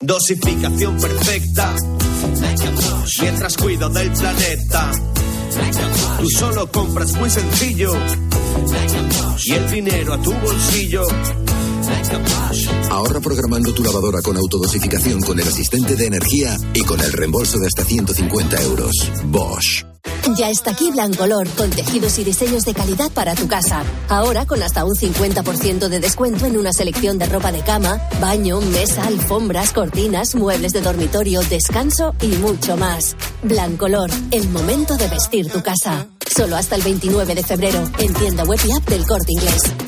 Dosificación perfecta. Mientras cuido del planeta. Tú solo compras muy sencillo. Y el dinero a tu bolsillo. Ahorra programando tu lavadora con autodosificación con el asistente de energía y con el reembolso de hasta 150 euros. Bosch. Ya está aquí Blancolor, con tejidos y diseños de calidad para tu casa. Ahora con hasta un 50% de descuento en una selección de ropa de cama, baño, mesa, alfombras, cortinas, muebles de dormitorio, descanso y mucho más. Blancolor, el momento de vestir tu casa. Solo hasta el 29 de febrero, en tienda web y app del Corte Inglés.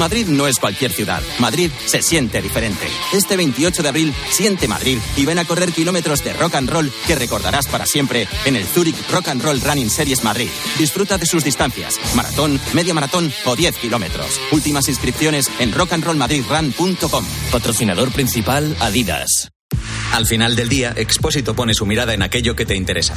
Madrid no es cualquier ciudad. Madrid se siente diferente. Este 28 de abril, siente Madrid y ven a correr kilómetros de rock and roll que recordarás para siempre en el Zurich Rock and Roll Running Series Madrid. Disfruta de sus distancias, maratón, media maratón o 10 kilómetros. Últimas inscripciones en rockandrollmadridrun.com. Patrocinador principal Adidas. Al final del día, Expósito pone su mirada en aquello que te interesa.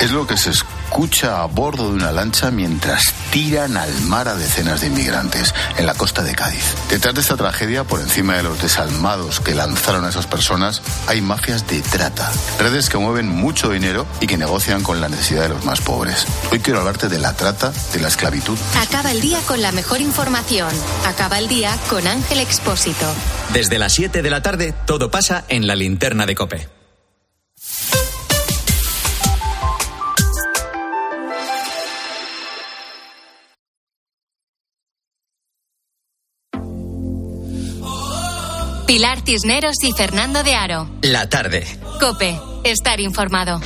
Es lo que se escucha a bordo de una lancha mientras tiran al mar a decenas de inmigrantes en la costa de Cádiz. Detrás de esta tragedia, por encima de los desalmados que lanzaron a esas personas, hay mafias de trata, redes que mueven mucho dinero y que negocian con la necesidad de los más pobres. Hoy quiero hablarte de la trata, de la esclavitud. Acaba el día con la mejor información. Acaba el día con Ángel Expósito. Desde las 7 de la tarde, todo pasa en la linterna de Cope. Pilar Cisneros y Fernando de Aro. La tarde. Cope, estar informado.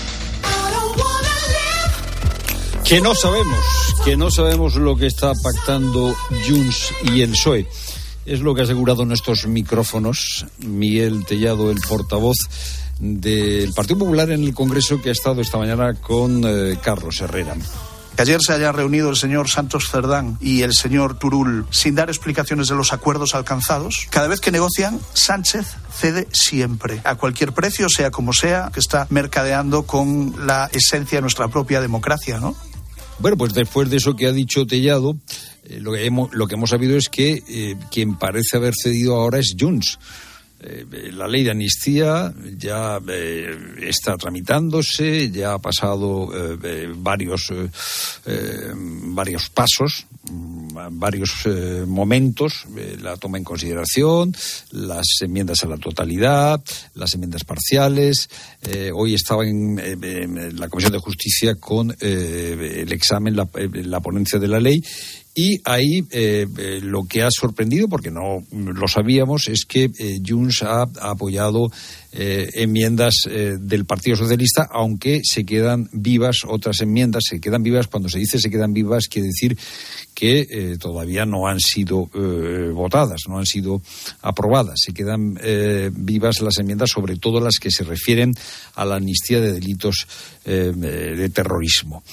Que no sabemos, que no sabemos lo que está pactando Junts y el PSOE. Es lo que ha asegurado en estos micrófonos Miguel Tellado, el portavoz del Partido Popular en el Congreso, que ha estado esta mañana con eh, Carlos Herrera. Que ayer se haya reunido el señor Santos Cerdán y el señor Turul sin dar explicaciones de los acuerdos alcanzados. Cada vez que negocian, Sánchez cede siempre, a cualquier precio, sea como sea, que está mercadeando con la esencia de nuestra propia democracia, ¿no? Bueno, pues después de eso que ha dicho Tellado, eh, lo, que hemos, lo que hemos sabido es que eh, quien parece haber cedido ahora es Junts. Eh, la ley de amnistía ya eh, está tramitándose, ya ha pasado eh, varios, varios pasos, mm, varios momentos, la toma en consideración, las enmiendas a la totalidad, las enmiendas parciales. Hoy estaba en, en la Comisión de Justicia con el examen, la, la ponencia de la ley y ahí eh, eh, lo que ha sorprendido, porque no lo sabíamos, es que eh, Junts ha, ha apoyado eh, enmiendas del Partido Socialista, aunque se quedan vivas otras enmiendas. Se quedan vivas, cuando se dice se quedan vivas, quiere decir que todavía no han sido votadas, no han sido aprobadas. Se quedan vivas las enmiendas, sobre todo las que se refieren a la amnistía de delitos de terrorismo.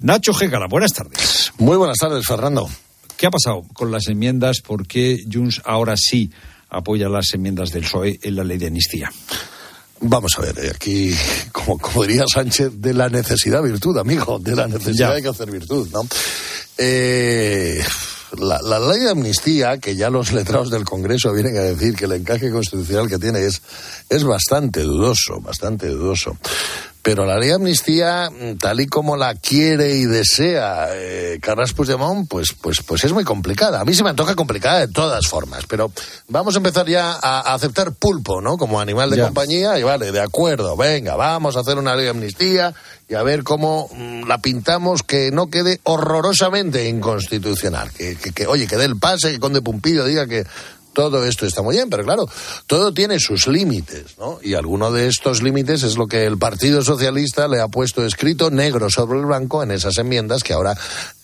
Nacho Gégala, buenas tardes. Muy buenas tardes, Fernando. ¿Qué ha pasado con las enmiendas? ¿Por qué Junts ahora sí apoya las enmiendas del PSOE en la ley de amnistía? Vamos a ver, eh, aquí, como, como diría Sánchez, de la necesidad virtud, amigo, de la necesidad Ya. hay que hacer virtud, ¿no? Eh, la, la ley de amnistía, que ya los letrados del Congreso vienen a decir que el encaje constitucional que tiene es, es bastante dudoso, bastante dudoso. Pero la ley de amnistía, tal y como la quiere y desea eh, Carles Puigdemont, pues, pues, pues es muy complicada. A mí se me antoja complicada de todas formas, pero vamos a empezar ya a, a aceptar pulpo, ¿no? Como animal de Ya. compañía, y vale, de acuerdo, venga, vamos a hacer una ley de amnistía y a ver cómo mm, la pintamos que no quede horrorosamente inconstitucional. Que, que, que, oye, que dé el pase, que Conde Pumpillo diga que todo esto está muy bien, pero claro, todo tiene sus límites, ¿no? Y alguno de estos límites es lo que el Partido Socialista le ha puesto escrito negro sobre el blanco en esas enmiendas que ahora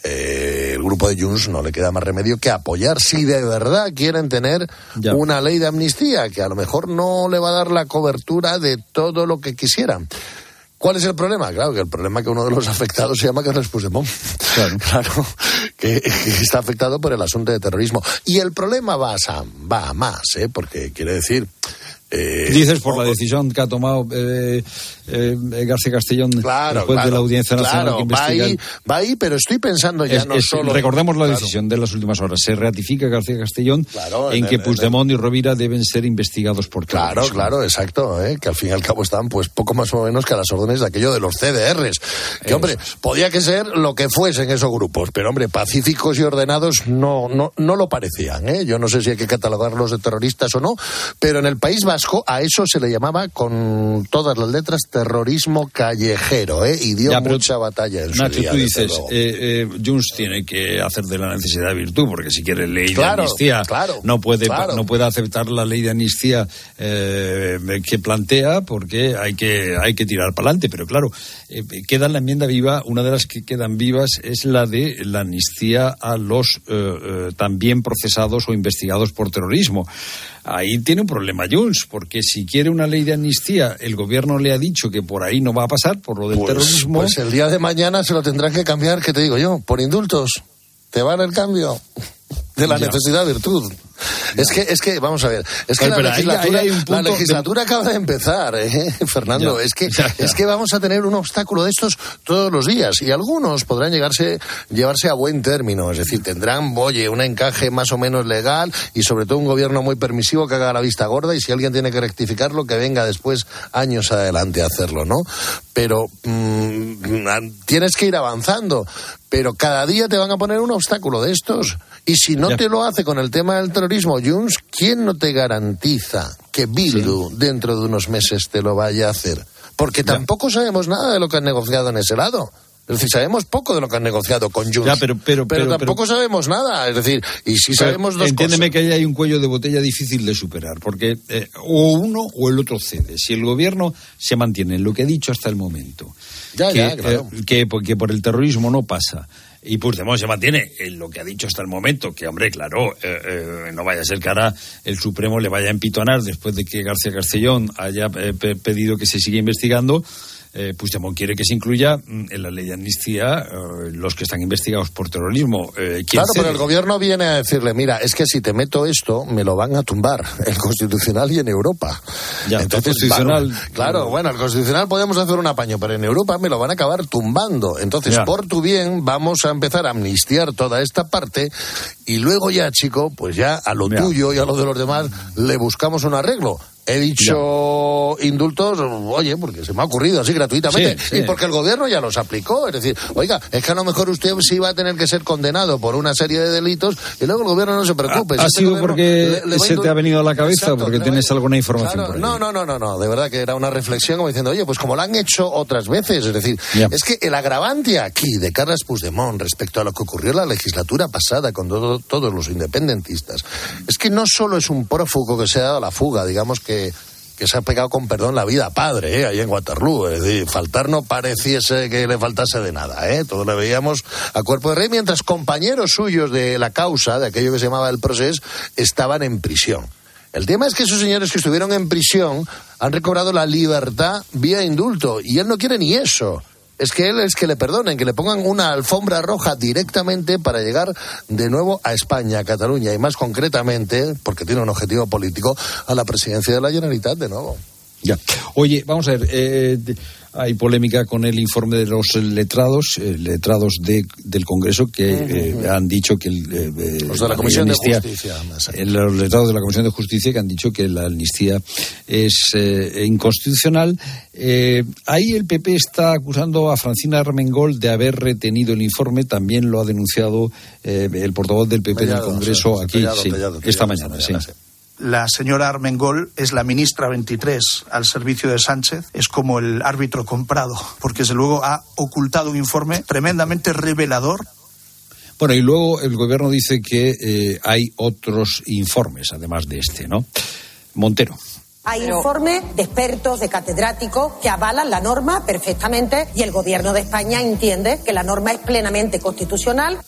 eh, el grupo de Junts no le queda más remedio que apoyar si de verdad quieren tener una ley de amnistía que a lo mejor no le va a dar la cobertura de todo lo que quisieran. ¿Cuál es el problema? Claro, que el problema es que uno de los afectados se llama Carles Puigdemont. Claro, que, que está afectado por el asunto de terrorismo. Y el problema va a, va a más, ¿eh? porque quiere decir... eh, Dices por la decisión que ha tomado eh, eh, García Castellón Claro, después de la Audiencia Nacional claro, que va ahí, va ahí, pero estoy pensando ya Es- no es- solo... recordemos la decisión de las últimas horas. Se ratifica García Castellón Claro, en en que Puigdemont y Rovira deben ser investigados por Claro, claro, exacto, ¿eh? que al fin y al cabo están pues poco más o menos que a las órdenes de aquello de los CDRs. Que hombre, podía que ser lo que fuesen esos grupos, pero hombre, pacíficos y ordenados no, no, no lo parecían. ¿eh? Yo no sé si hay que catalogarlos de terroristas o no, pero en el País Vasco a eso se le llamaba con todas las letras terrorismo callejero, ¿eh? y dio Ya, pero- mucha batalla en su Nacho, día, tú dices, eh, eh, Junts tiene que hacer de la necesidad virtud, porque si quiere ley Claro, de amnistía, claro, no, puede, claro. no puede aceptar la ley de amnistía eh, que plantea, porque hay que, hay que tirar para adelante. Pero claro, eh, queda en la enmienda viva, una de las que quedan vivas es la de la amnistía a los eh, eh, también procesados o investigados por terrorismo. Ahí tiene un problema Junts, porque si quiere una ley de amnistía, el gobierno le ha dicho que por ahí no va a pasar, por lo del Pues, terrorismo. pues el día de mañana se lo tendrán que cambiar, ¿qué te digo yo? Por indultos. ¿Te van el cambio? De la Ya. necesidad virtud. Es que, es que, vamos a ver, es que la, ahí- legislatura, ahí la de- acaba de empezar, ¿eh, Fernando. Ya, Es que, es que vamos a tener un obstáculo de estos todos los días y algunos podrán llegarse, llevarse a buen término. Es decir, tendrán, oye, un encaje más o menos legal y sobre todo un gobierno muy permisivo que haga la vista gorda y si alguien tiene que rectificarlo, que venga después años adelante a hacerlo, ¿no? Pero mm, tienes que ir avanzando. Pero cada día te van a poner un obstáculo de estos. Y si no Ya. te lo hace con el tema del terrorismo, Junts, ¿quién no te garantiza que Bildu dentro de unos meses te lo vaya a hacer? Porque tampoco sabemos nada de lo que han negociado en ese lado. Es decir, sabemos poco de lo que han negociado con Junts. Ya, pero- pero- pero- tampoco sabemos nada. Es decir, y si sabemos dos Entiéndeme cosas. que ahí hay un cuello de botella difícil de superar, porque eh, o uno o el otro cede. Si el gobierno se mantiene en lo que ha dicho hasta el momento, Ya, que, ya, claro. eh, que, que por el terrorismo no pasa, y Puigdemont se mantiene en lo que ha dicho hasta el momento, que hombre, claro, eh, eh, no vaya a ser que ahora el Supremo le vaya a empitonar después de que García Castellón haya eh, pe- pedido que se siga investigando. Eh, Puigdemont quiere que se incluya mm, en la ley de amnistía eh, los que están investigados por terrorismo. Eh, ¿quién Claro, pero el gobierno viene a decirle, mira, es que si te meto esto, me lo van a tumbar, el constitucional y en Europa. Ya, el constitucional- claro, bueno, el constitucional podemos hacer un apaño, pero en Europa me lo van a acabar tumbando. Entonces, Ya. por tu bien, vamos a empezar a amnistiar toda esta parte y luego ya, chico, pues ya a lo Ya. tuyo y a lo de los demás le buscamos un arreglo. He dicho indultos, oye, porque se me ha ocurrido así gratuitamente. Sí, sí. Y porque el gobierno ya los aplicó. Es decir, oiga, es que a lo mejor usted sí va a tener que ser condenado por una serie de delitos y luego el gobierno no se preocupe. Ha, este sido gobierno porque le- le va a se te ha venido a la cabeza, Exacto, porque tienes alguna información Claro, por ahí. no, no, no, no, no, de verdad que era una reflexión como diciendo, oye, pues como lo han hecho otras veces, es decir, Ya. es que el agravante aquí de Carles Puigdemont respecto a lo que ocurrió en la legislatura pasada con todo- todos los independentistas, es que no solo es un prófugo que se ha dado la fuga, digamos que que se ha pegado con perdón la vida padre, ¿eh? ahí en Waterloo. Es decir, faltar no pareciese que le faltase de nada, ¿eh? Todos le veíamos a cuerpo de rey, mientras compañeros suyos de la causa, de aquello que se llamaba el proceso, estaban en prisión. El tema es que esos señores que estuvieron en prisión han recobrado la libertad vía indulto y él no quiere ni eso. Es que él es que le perdonen, que le pongan una alfombra roja directamente para llegar de nuevo a España, a Cataluña y más concretamente, porque tiene un objetivo político, a la presidencia de la Generalitat de nuevo. Ya. Oye, vamos a ver, eh, hay polémica con el informe de los letrados, eh, letrados de, del Congreso, que eh, han dicho que... el, eh, Los de la Comisión de amnistía- Justicia. los letrados de la Comisión de Justicia que han dicho que la amnistía es eh, inconstitucional. Eh, ahí el PP está acusando a Francina Armengol de haber retenido el informe. También lo ha denunciado eh, el portavoz del PP del Congreso aquí sí, mañana. esta mañana, sí. La señora Armengol es la ministra 23 al servicio de Sánchez, es como el árbitro comprado, porque desde luego ha ocultado un informe tremendamente revelador Bueno, y luego el gobierno dice que eh, hay otros informes, además de este, ¿no? Montero. Hay informes de expertos, de catedráticos, que avalan la norma perfectamente y el Gobierno de España entiende que la norma es plenamente constitucional.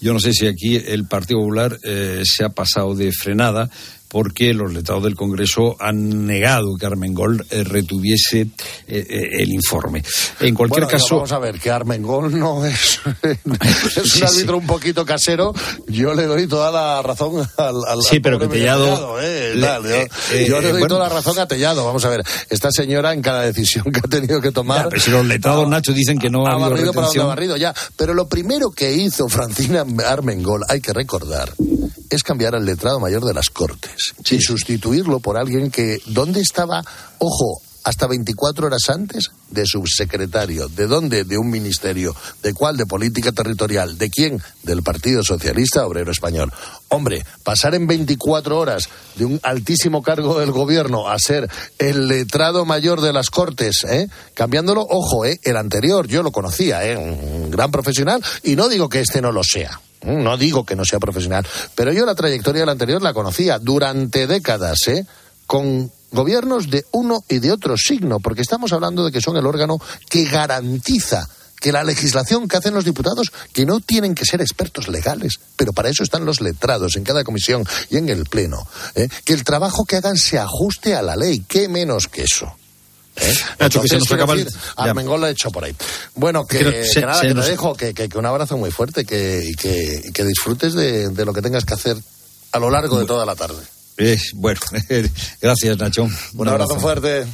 Yo no sé si aquí el Partido Popular eh, se ha pasado de frenada porque los letrados del Congreso han negado que Armengol eh, retuviese eh, eh, el informe. En cualquier Bueno, caso. Vamos a ver, que Armengol no es, es un árbitro un poquito casero. Yo le doy toda la razón al. al Sí, al pero que Tellado- eh, le- yo, eh, eh, yo le doy bueno. toda la razón a Tellado. Vamos a ver, esta señora en cada decisión que ha tenido que tomar. Ya, pero si los letrados, Nacho, dicen que no ha ha habido barrido para donde ha barrido ya. Pero lo primero que hizo Francina Armengol, hay que recordar, es cambiar al letrado mayor de las Cortes y sustituirlo por alguien que, ¿dónde estaba? Ojo, hasta 24 horas antes de subsecretario. ¿De dónde? De un ministerio. ¿De cuál? De política territorial. ¿De quién? Del Partido Socialista Obrero Español. Hombre, pasar en 24 horas de un altísimo cargo del gobierno a ser el letrado mayor de las Cortes, ¿eh? cambiándolo, ojo, ¿eh? el anterior yo lo conocía, ¿eh? un gran profesional, y no digo que este no lo sea. No digo que no sea profesional, pero yo la trayectoria del anterior la conocía durante décadas, ¿eh? con gobiernos de uno y de otro signo, porque estamos hablando de que son el órgano que garantiza que la legislación que hacen los diputados, que no tienen que ser expertos legales, pero para eso están los letrados en cada comisión y en el Pleno, ¿eh? que el trabajo que hagan se ajuste a la ley, qué menos que eso. ¿Eh? Nacho, que se nos acaba el-. Armengol lo ha hecho por ahí. Bueno, que, nada, se que nos- te dejo, que, que- un abrazo muy fuerte que, y que, y que disfrutes de, de lo que tengas que hacer a lo largo de toda la tarde. Eh, bueno, gracias, Nacho. Un abrazo fuerte.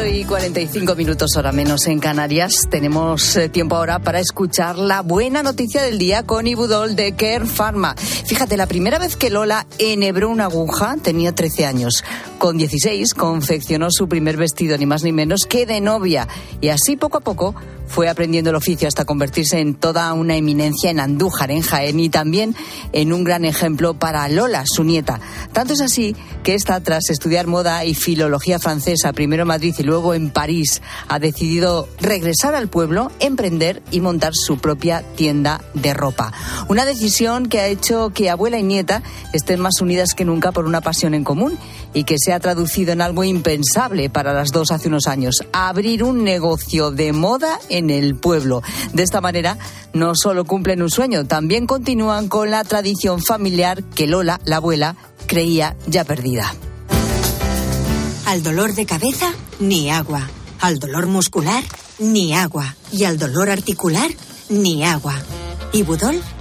Las 4 y 45 minutos hora menos en Canarias. Tenemos eh, tiempo ahora para escuchar la buena noticia del día con Ibudol de Care Pharma. Fíjate, la primera vez que Lola enhebró una aguja tenía 13 años. Con 16 confeccionó su primer vestido, ni más ni menos que de novia. Y así poco a poco fue aprendiendo el oficio hasta convertirse en toda una eminencia en Andújar, en Jaén y también en un gran ejemplo para Lola, su nieta. Tanto es así que esta, tras estudiar moda y filología francesa, primero en Madrid y luego en París, ha decidido regresar al pueblo, emprender y montar su propia tienda de ropa. Una decisión que ha hecho que abuela y nieta estén más unidas que nunca por una pasión en común y que se ha traducido en algo impensable para las dos hace unos años, abrir un negocio de moda en el pueblo. De esta manera, no solo cumplen un sueño, también continúan con la tradición familiar que Lola, la abuela, creía ya perdida. Al dolor de cabeza, ni agua. Al dolor muscular, ni agua. Y al dolor articular, ni agua. Ibudol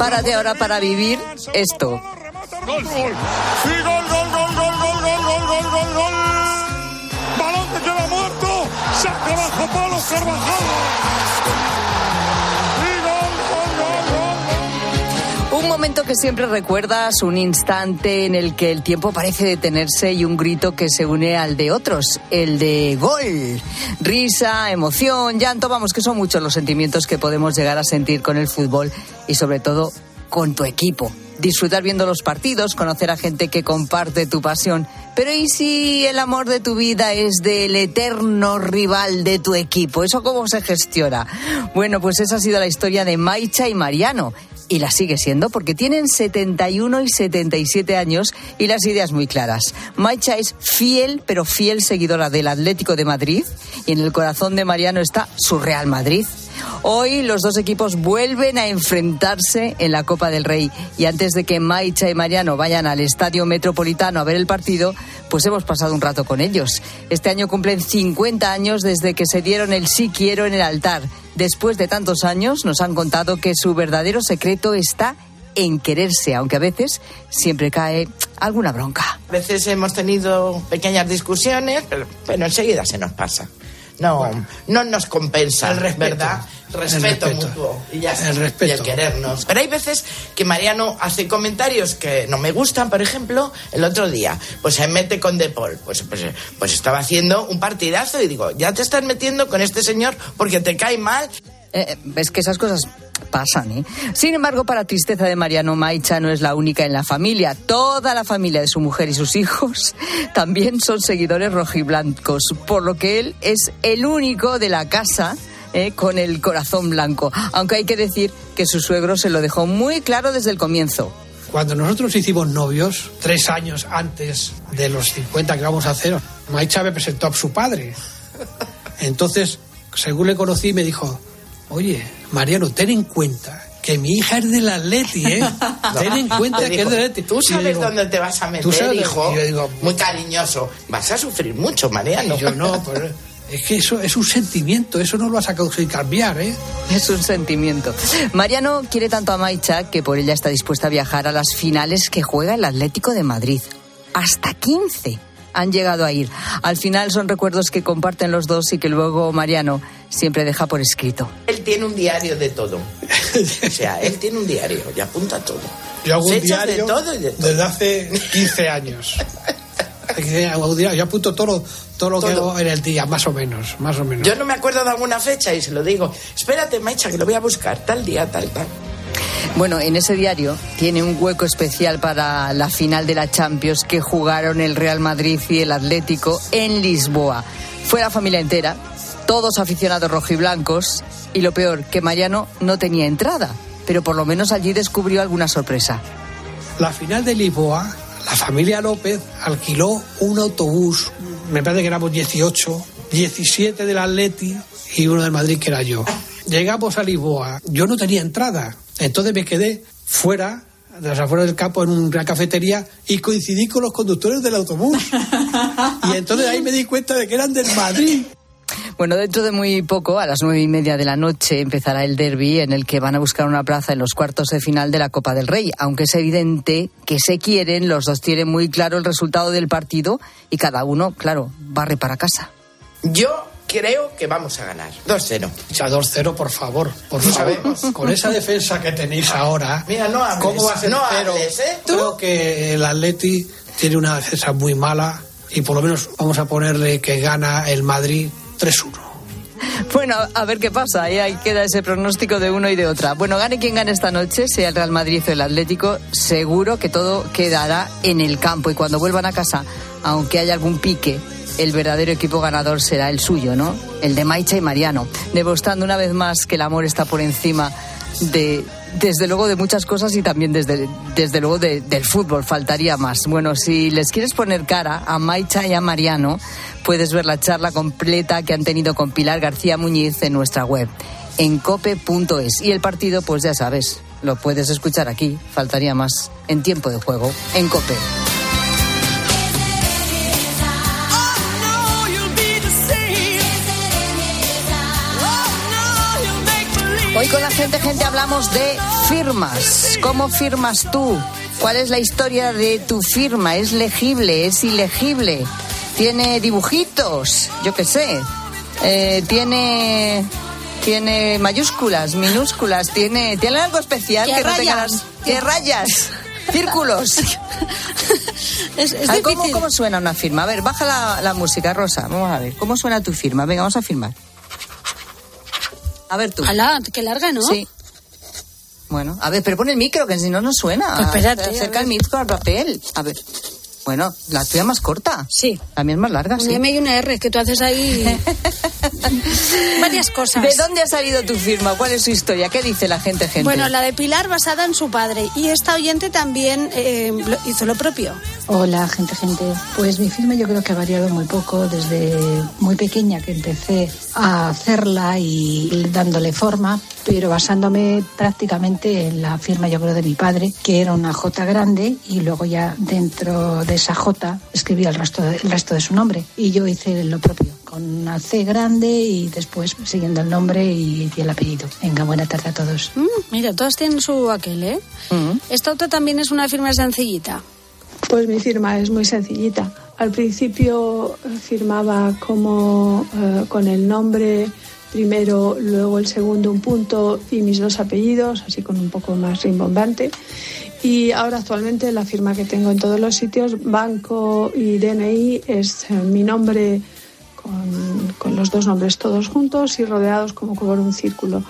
Prepárate ahora para vivir esto. Gol, gol. Gol, gol, gol, gol, gol, gol, gol, gol. Un momento que siempre recuerdas, un instante en el que el tiempo parece detenerse y un grito que se une al de otros, el de gol. Risa, emoción, llanto, vamos, que son muchos los sentimientos que podemos llegar a sentir con el fútbol y sobre todo con tu equipo. Disfrutar viendo los partidos, conocer a gente que comparte tu pasión. Pero ¿y si el amor de tu vida es del eterno rival de tu equipo? ¿Eso cómo se gestiona? Bueno, pues esa ha sido la historia de Maicha y Mariano. Y la sigue siendo porque tienen 71 y 77 años y las ideas muy claras. Maicha es fiel, pero fiel seguidora del Atlético de Madrid y en el corazón de Mariano está su Real Madrid. Hoy los dos equipos vuelven a enfrentarse en la Copa del Rey y antes de que Maicha y Mariano vayan al Estadio Metropolitano a ver el partido, pues hemos pasado un rato con ellos. Este año cumplen 50 años desde que se dieron el sí quiero en el altar. Después de tantos años nos han contado que su verdadero secreto está en quererse, aunque a veces siempre cae alguna bronca. A veces hemos tenido pequeñas discusiones, pero, pero enseguida se nos pasa. No, no nos compensa, El respeto. ¿verdad? Respeto, El respeto. mutuo y ya. El respeto. Y el querernos. Pero hay veces que Mariano hace comentarios que no me gustan, por ejemplo, el otro día, pues se mete con De Paul. Pues, pues, pues estaba haciendo un partidazo y digo, ya te estás metiendo con este señor porque te cae mal. Eh, ves que esas cosas pasan, ¿eh? Sin embargo, para tristeza de Mariano Maicha no es la única en la familia. Toda la familia de su mujer y sus hijos también son seguidores rojiblancos, por lo que él es el único de la casa ¿eh? con el corazón blanco. Aunque hay que decir que su suegro se lo dejó muy claro desde el comienzo. Cuando nosotros hicimos novios, tres años antes de los 50 que vamos a hacer, Maicha me presentó a su padre. Entonces, según le conocí, me dijo, oye, Mariano, ten en cuenta que mi hija es del Atleti, ¿eh? Ten en cuenta que es del Atleti. Tú sabes digo, dónde te vas a "¿Tú meter, sabes?". hijo. Y yo digo, Muy cariñoso. Vas a sufrir mucho, Mariano. Y yo no, pues es que eso es un sentimiento, eso no lo vas a conseguir cambiar, ¿eh? Es un sentimiento. Mariano quiere tanto a Maicha que por ella está dispuesta a viajar a las finales que juega el Atlético de Madrid. Hasta 15 han llegado a ir. Al final son recuerdos que comparten los dos y que luego Mariano siempre deja por escrito. Él tiene un diario de todo. O sea, él tiene un diario y apunta todo. Yo hago un diario de todo y de todo. desde hace 15 años. Yo apunto todo, todo lo que Todo. hago en el día, más o menos, más o menos. Yo no me acuerdo de alguna fecha y se lo digo. Espérate, Maicha, que lo voy a buscar. Tal día, tal, tal. Bueno, en ese diario tiene un hueco especial para la final de la Champions que jugaron el Real Madrid y el Atlético en Lisboa. Fue la familia entera, todos aficionados rojiblancos y lo peor, que Mariano no tenía entrada, pero por lo menos allí descubrió alguna sorpresa. La final de Lisboa, la familia López alquiló un autobús, me parece que éramos 18, 17 del Atleti y uno del Madrid que era yo. Llegamos a Lisboa, yo no tenía entrada, entonces me quedé fuera, de las afueras del campo, en una cafetería y coincidí con los conductores del autobús. Y entonces ahí me di cuenta de que eran del Madrid. Bueno, dentro de muy poco, a las nueve y media de la noche, empezará el derby en el que van a buscar una plaza en los cuartos de final de la Copa del Rey. Aunque es evidente que se quieren, los dos tienen muy claro el resultado del partido y cada uno, claro, barre para casa. Yo creo que vamos a ganar. 2-0. O sea, 2-0, por favor. Por No favor. sabemos. Con esa defensa que tenéis ahora. Mira, no hables. ¿Cómo va a ser no cero? hables, ¿eh? Creo que el Atleti tiene una defensa muy mala y por lo menos vamos a ponerle que gana el Madrid 3-1. Bueno, a ver qué pasa. ¿eh? Ahí queda ese pronóstico de uno y de otra. Bueno, gane quien gane esta noche, sea el Real Madrid o el Atlético, seguro que todo quedará en el campo. Y cuando vuelvan a casa, aunque haya algún pique, el verdadero equipo ganador será el suyo, ¿no? El de Maicha y Mariano, demostrando una vez más que el amor está por encima de, desde luego, de muchas cosas y también desde, desde luego de- del fútbol, faltaría más. Bueno, si les quieres poner cara a Maicha y a Mariano, puedes ver la charla completa que han tenido con Pilar García Muñiz en nuestra web, en cope.es. Y el partido, pues ya sabes, lo puedes escuchar aquí, faltaría más, en tiempo de juego, en cope. La gente, hablamos de firmas. ¿Cómo firmas tú? ¿Cuál es la historia de tu firma? ¿Es legible? ¿Es ilegible? ¿Tiene dibujitos? Yo qué sé. Eh, ¿Tiene, ¿Tiene mayúsculas, minúsculas? ¿Tiene, ¿tiene algo especial ¿Qué que no rayas? ¿Qué rayas? Círculos. Es, es A ver, ¿cómo. ¿Cómo suena una firma? A ver, baja la, la música, Rosa. Vamos a ver. ¿Cómo suena tu firma? Venga, vamos a firmar. A ver tú. Alá, qué larga, ¿no? Sí. Bueno, a ver, pero pon el micro, que si no, no suena. Pues espérate, Acerca el micro al papel. A ver. Bueno, la tuya más corta. Sí. La mía es más larga, Una sí. M y una R, que tú haces ahí varias cosas. ¿De dónde ha salido tu firma? ¿Cuál es su historia? ¿Qué dice la gente, gente? Bueno, la de Pilar basada en su padre. Y esta oyente también eh, lo- hizo lo propio. Hola, gente, gente. Pues mi firma yo creo que ha variado muy poco desde muy pequeña que empecé a hacerla y dándole forma, pero basándome prácticamente en la firma yo creo de mi padre, que era una J grande y luego ya dentro de esa J escribía el resto de, el resto de su nombre. Y yo hice lo propio, con una C grande y después siguiendo el nombre y, y el apellido. Venga, buena tarde a todos. Mm, mira, todas tienen su aquel, ¿eh? Esta otra también es una firma sencillita. Pues mi firma es muy sencillita. Al principio firmaba como eh, con el nombre primero, luego el segundo un punto y mis dos apellidos, así con un poco más rimbombante. Y ahora actualmente la firma que tengo en todos los sitios, banco y DNI, es eh, mi nombre con, con los dos nombres todos juntos y rodeados como por un círculo.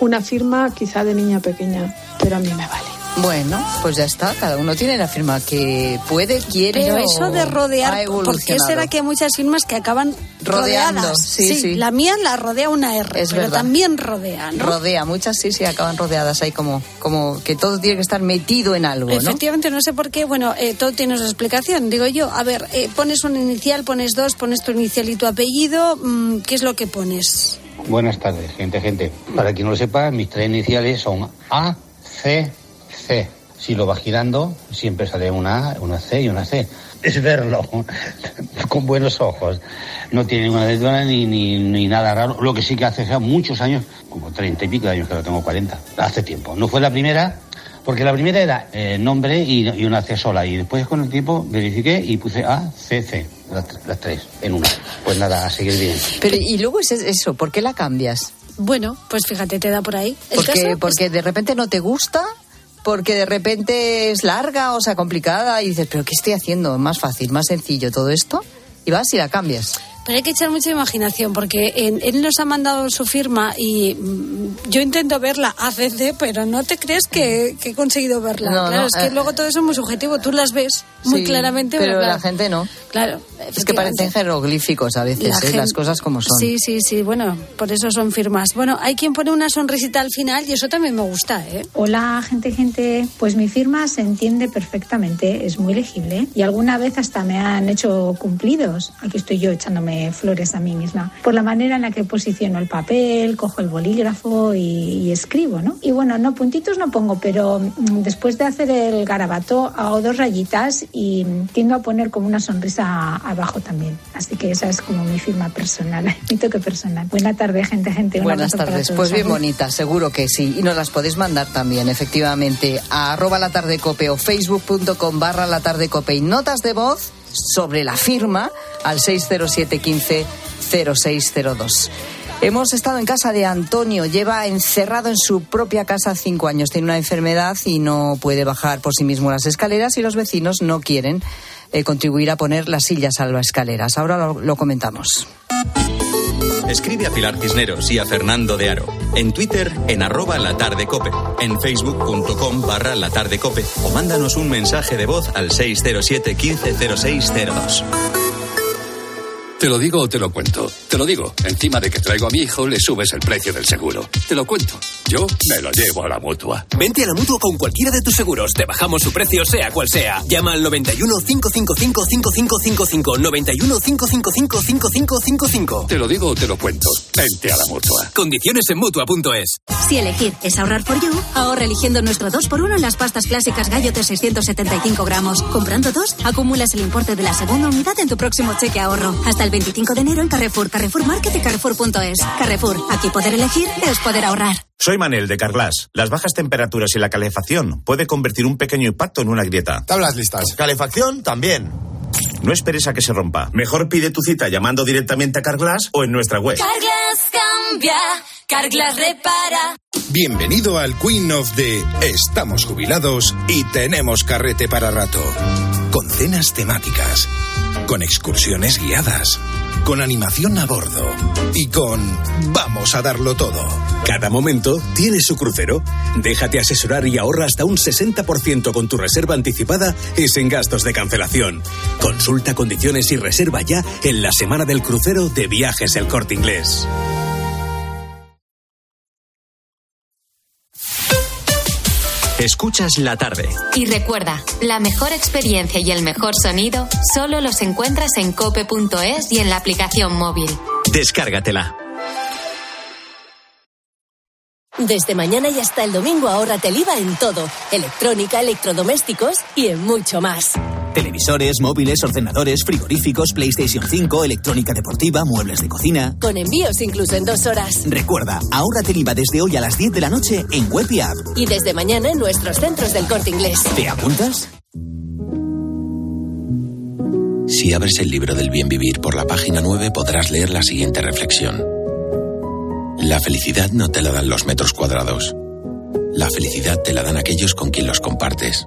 Una firma quizá de niña pequeña, pero a mí me vale. Bueno, pues ya está. Cada uno tiene la firma que puede, quiere. Pero o eso de rodear, ¿por qué será que hay muchas firmas que acaban Rodeando, rodeadas? sí, sí. La mía la rodea una R, Es pero verdad. también rodea, ¿no? Rodea, muchas sí, sí, acaban rodeadas ahí como, como que todo tiene que estar metido en algo, ¿no? Efectivamente, no sé por qué. Bueno, eh, todo tiene su explicación. Digo yo, a ver, eh, pones un inicial, pones dos, pones tu inicial y tu apellido. mm, ¿Qué es lo que pones? Buenas tardes, gente, gente. Para quien no lo sepa, mis tres iniciales son A, C, C. Si lo vas girando, siempre sale una A, una C y una C. Es verlo con buenos ojos. No tiene ninguna letra ni, ni, ni nada raro. Lo que sí que hace ya muchos años, como treinta y pico de años que lo tengo 40, hace tiempo. No fue la primera, porque la primera era eh, nombre y, y una C sola. Y después con el tiempo verifiqué y puse A, C, C. Las, tr- las tres en una. Pues nada, a seguir bien. Pero y luego es eso, ¿por qué la cambias? Bueno, pues fíjate, te da por ahí. El Porque, caso es- porque de repente no te gusta, porque de repente es larga, o sea, complicada, y dices, pero ¿qué estoy haciendo? Más fácil, más sencillo todo esto, y vas y la cambias. Pero hay que echar mucha imaginación porque en- él nos ha mandado su firma y mm, yo intento verla ACC, pero no te crees que, que he conseguido verla. No, claro, no, es que eh. luego todo eso es muy subjetivo. Tú las ves muy Sí, claramente, pero claro, la gente no. Claro. Es que parecen jeroglíficos a veces, La ¿eh? gente- las cosas como son. Sí, sí, sí, bueno, por eso son firmas. Bueno, hay quien pone una sonrisita al final y eso también me gusta, ¿eh? Hola, gente, gente. Pues mi firma se entiende perfectamente, es muy legible y alguna vez hasta me han hecho cumplidos. Aquí estoy yo echándome flores a mí misma. Por la manera en la que posiciono el papel, cojo el bolígrafo y, y escribo, ¿no? Y bueno, no, puntitos no pongo, pero mm, después de hacer el garabato hago dos rayitas y mm, tiendo a poner como una sonrisa abajo también. Así que esa es como mi firma personal, mi toque personal. Buena tarde, gente, gente. Buenas tardes. Pues bien bonita, seguro que sí. Y nos las podéis mandar también, efectivamente, a arroba la tarde cope o facebook.com barra la tarde cope y notas de voz sobre la firma al 607 15 0602. Hemos estado en casa de Antonio, lleva encerrado en su propia casa cinco años, tiene una enfermedad y no puede bajar por sí mismo las escaleras y los vecinos no quieren eh, contribuir a poner las sillas escaleras. Ahora lo comentamos. Escribe a Pilar Cisneros y a Fernando de Aro. En Twitter, en arroba la tarde cope. En facebook.com barra la tarde cope. O mándanos un mensaje de voz al 607 150602. Te lo digo o te lo cuento. Te lo digo. Encima de que traigo a mi hijo, le subes el precio del seguro. Te lo cuento. Yo me lo llevo a la mutua. Vente a la mutua con cualquiera de tus seguros. Te bajamos su precio, sea cual sea. Llama al 91 555 5555. 91 555 5555. Te lo digo o te lo cuento. Vente a la mutua. Condiciones en mutua.es. Si elegir es ahorrar for you, ahorra eligiendo nuestro 2x1 en las pastas clásicas Gallo de 675 gramos. Comprando dos, acumulas el importe de la segunda unidad en tu próximo cheque ahorro. Hasta el 25 de enero en Carrefour, Carrefour Market y Carrefour.es. Carrefour, aquí poder elegir es poder ahorrar. Soy Manel de Carglass. Las bajas temperaturas y la calefacción puede convertir un pequeño impacto en una grieta. Tablas listas. Calefacción también. No esperes a que se rompa. Mejor pide tu cita llamando directamente a Carglass o en nuestra web. Carglass cambia, Carglass repara. Bienvenido al Queen of the Estamos jubilados y tenemos carrete para rato. Con cenas temáticas, con excursiones guiadas, con animación a bordo y con Vamos a darlo todo. Cada momento tiene su crucero. Déjate asesorar y ahorra hasta un 60% con tu reserva anticipada y sin gastos de cancelación. Consulta condiciones y reserva ya en la semana del crucero de Viajes El Corte Inglés. Escuchas la tarde. Y recuerda, la mejor experiencia y el mejor sonido solo los encuentras en cope.es y en la aplicación móvil. Descárgatela. Desde mañana y hasta el domingo ahórrate el IVA en todo. Electrónica, electrodomésticos y en mucho más. Televisores, móviles, ordenadores, frigoríficos, PlayStation 5, electrónica deportiva, muebles de cocina. Con envíos incluso en dos horas. Recuerda, ahórrate el IVA desde hoy a las 10 de la noche en web y app. Y desde mañana en nuestros centros del corte inglés. ¿Te apuntas? Si abres el libro del bien vivir por la página 9 podrás leer la siguiente reflexión. La felicidad no te la dan los metros cuadrados. La felicidad te la dan aquellos con quien los compartes.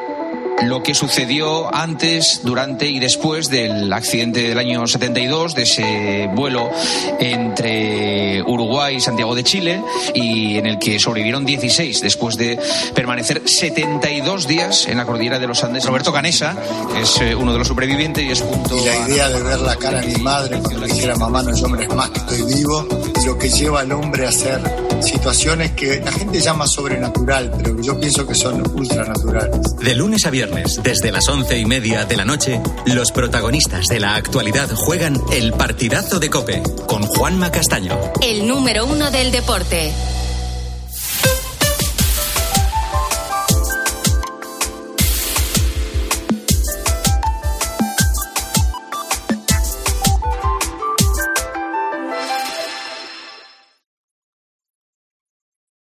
lo que sucedió antes, durante y después del accidente del año 72, de ese vuelo entre Uruguay y Santiago de Chile, y en el que sobrevivieron 16 después de permanecer 72 días en la cordillera de los Andes. Roberto Canesa es eh, uno de los sobrevivientes y es junto Y la idea de ver la cara de mi madre cuando le dijera mamá no es hombre, es más que estoy vivo, y lo que lleva al hombre a hacer situaciones que la gente llama sobrenatural, pero que yo pienso que son ultranaturales. De lunes a viernes desde las once y media de la noche, los protagonistas de la actualidad juegan el partidazo de Cope con Juanma Castaño. El número uno del deporte.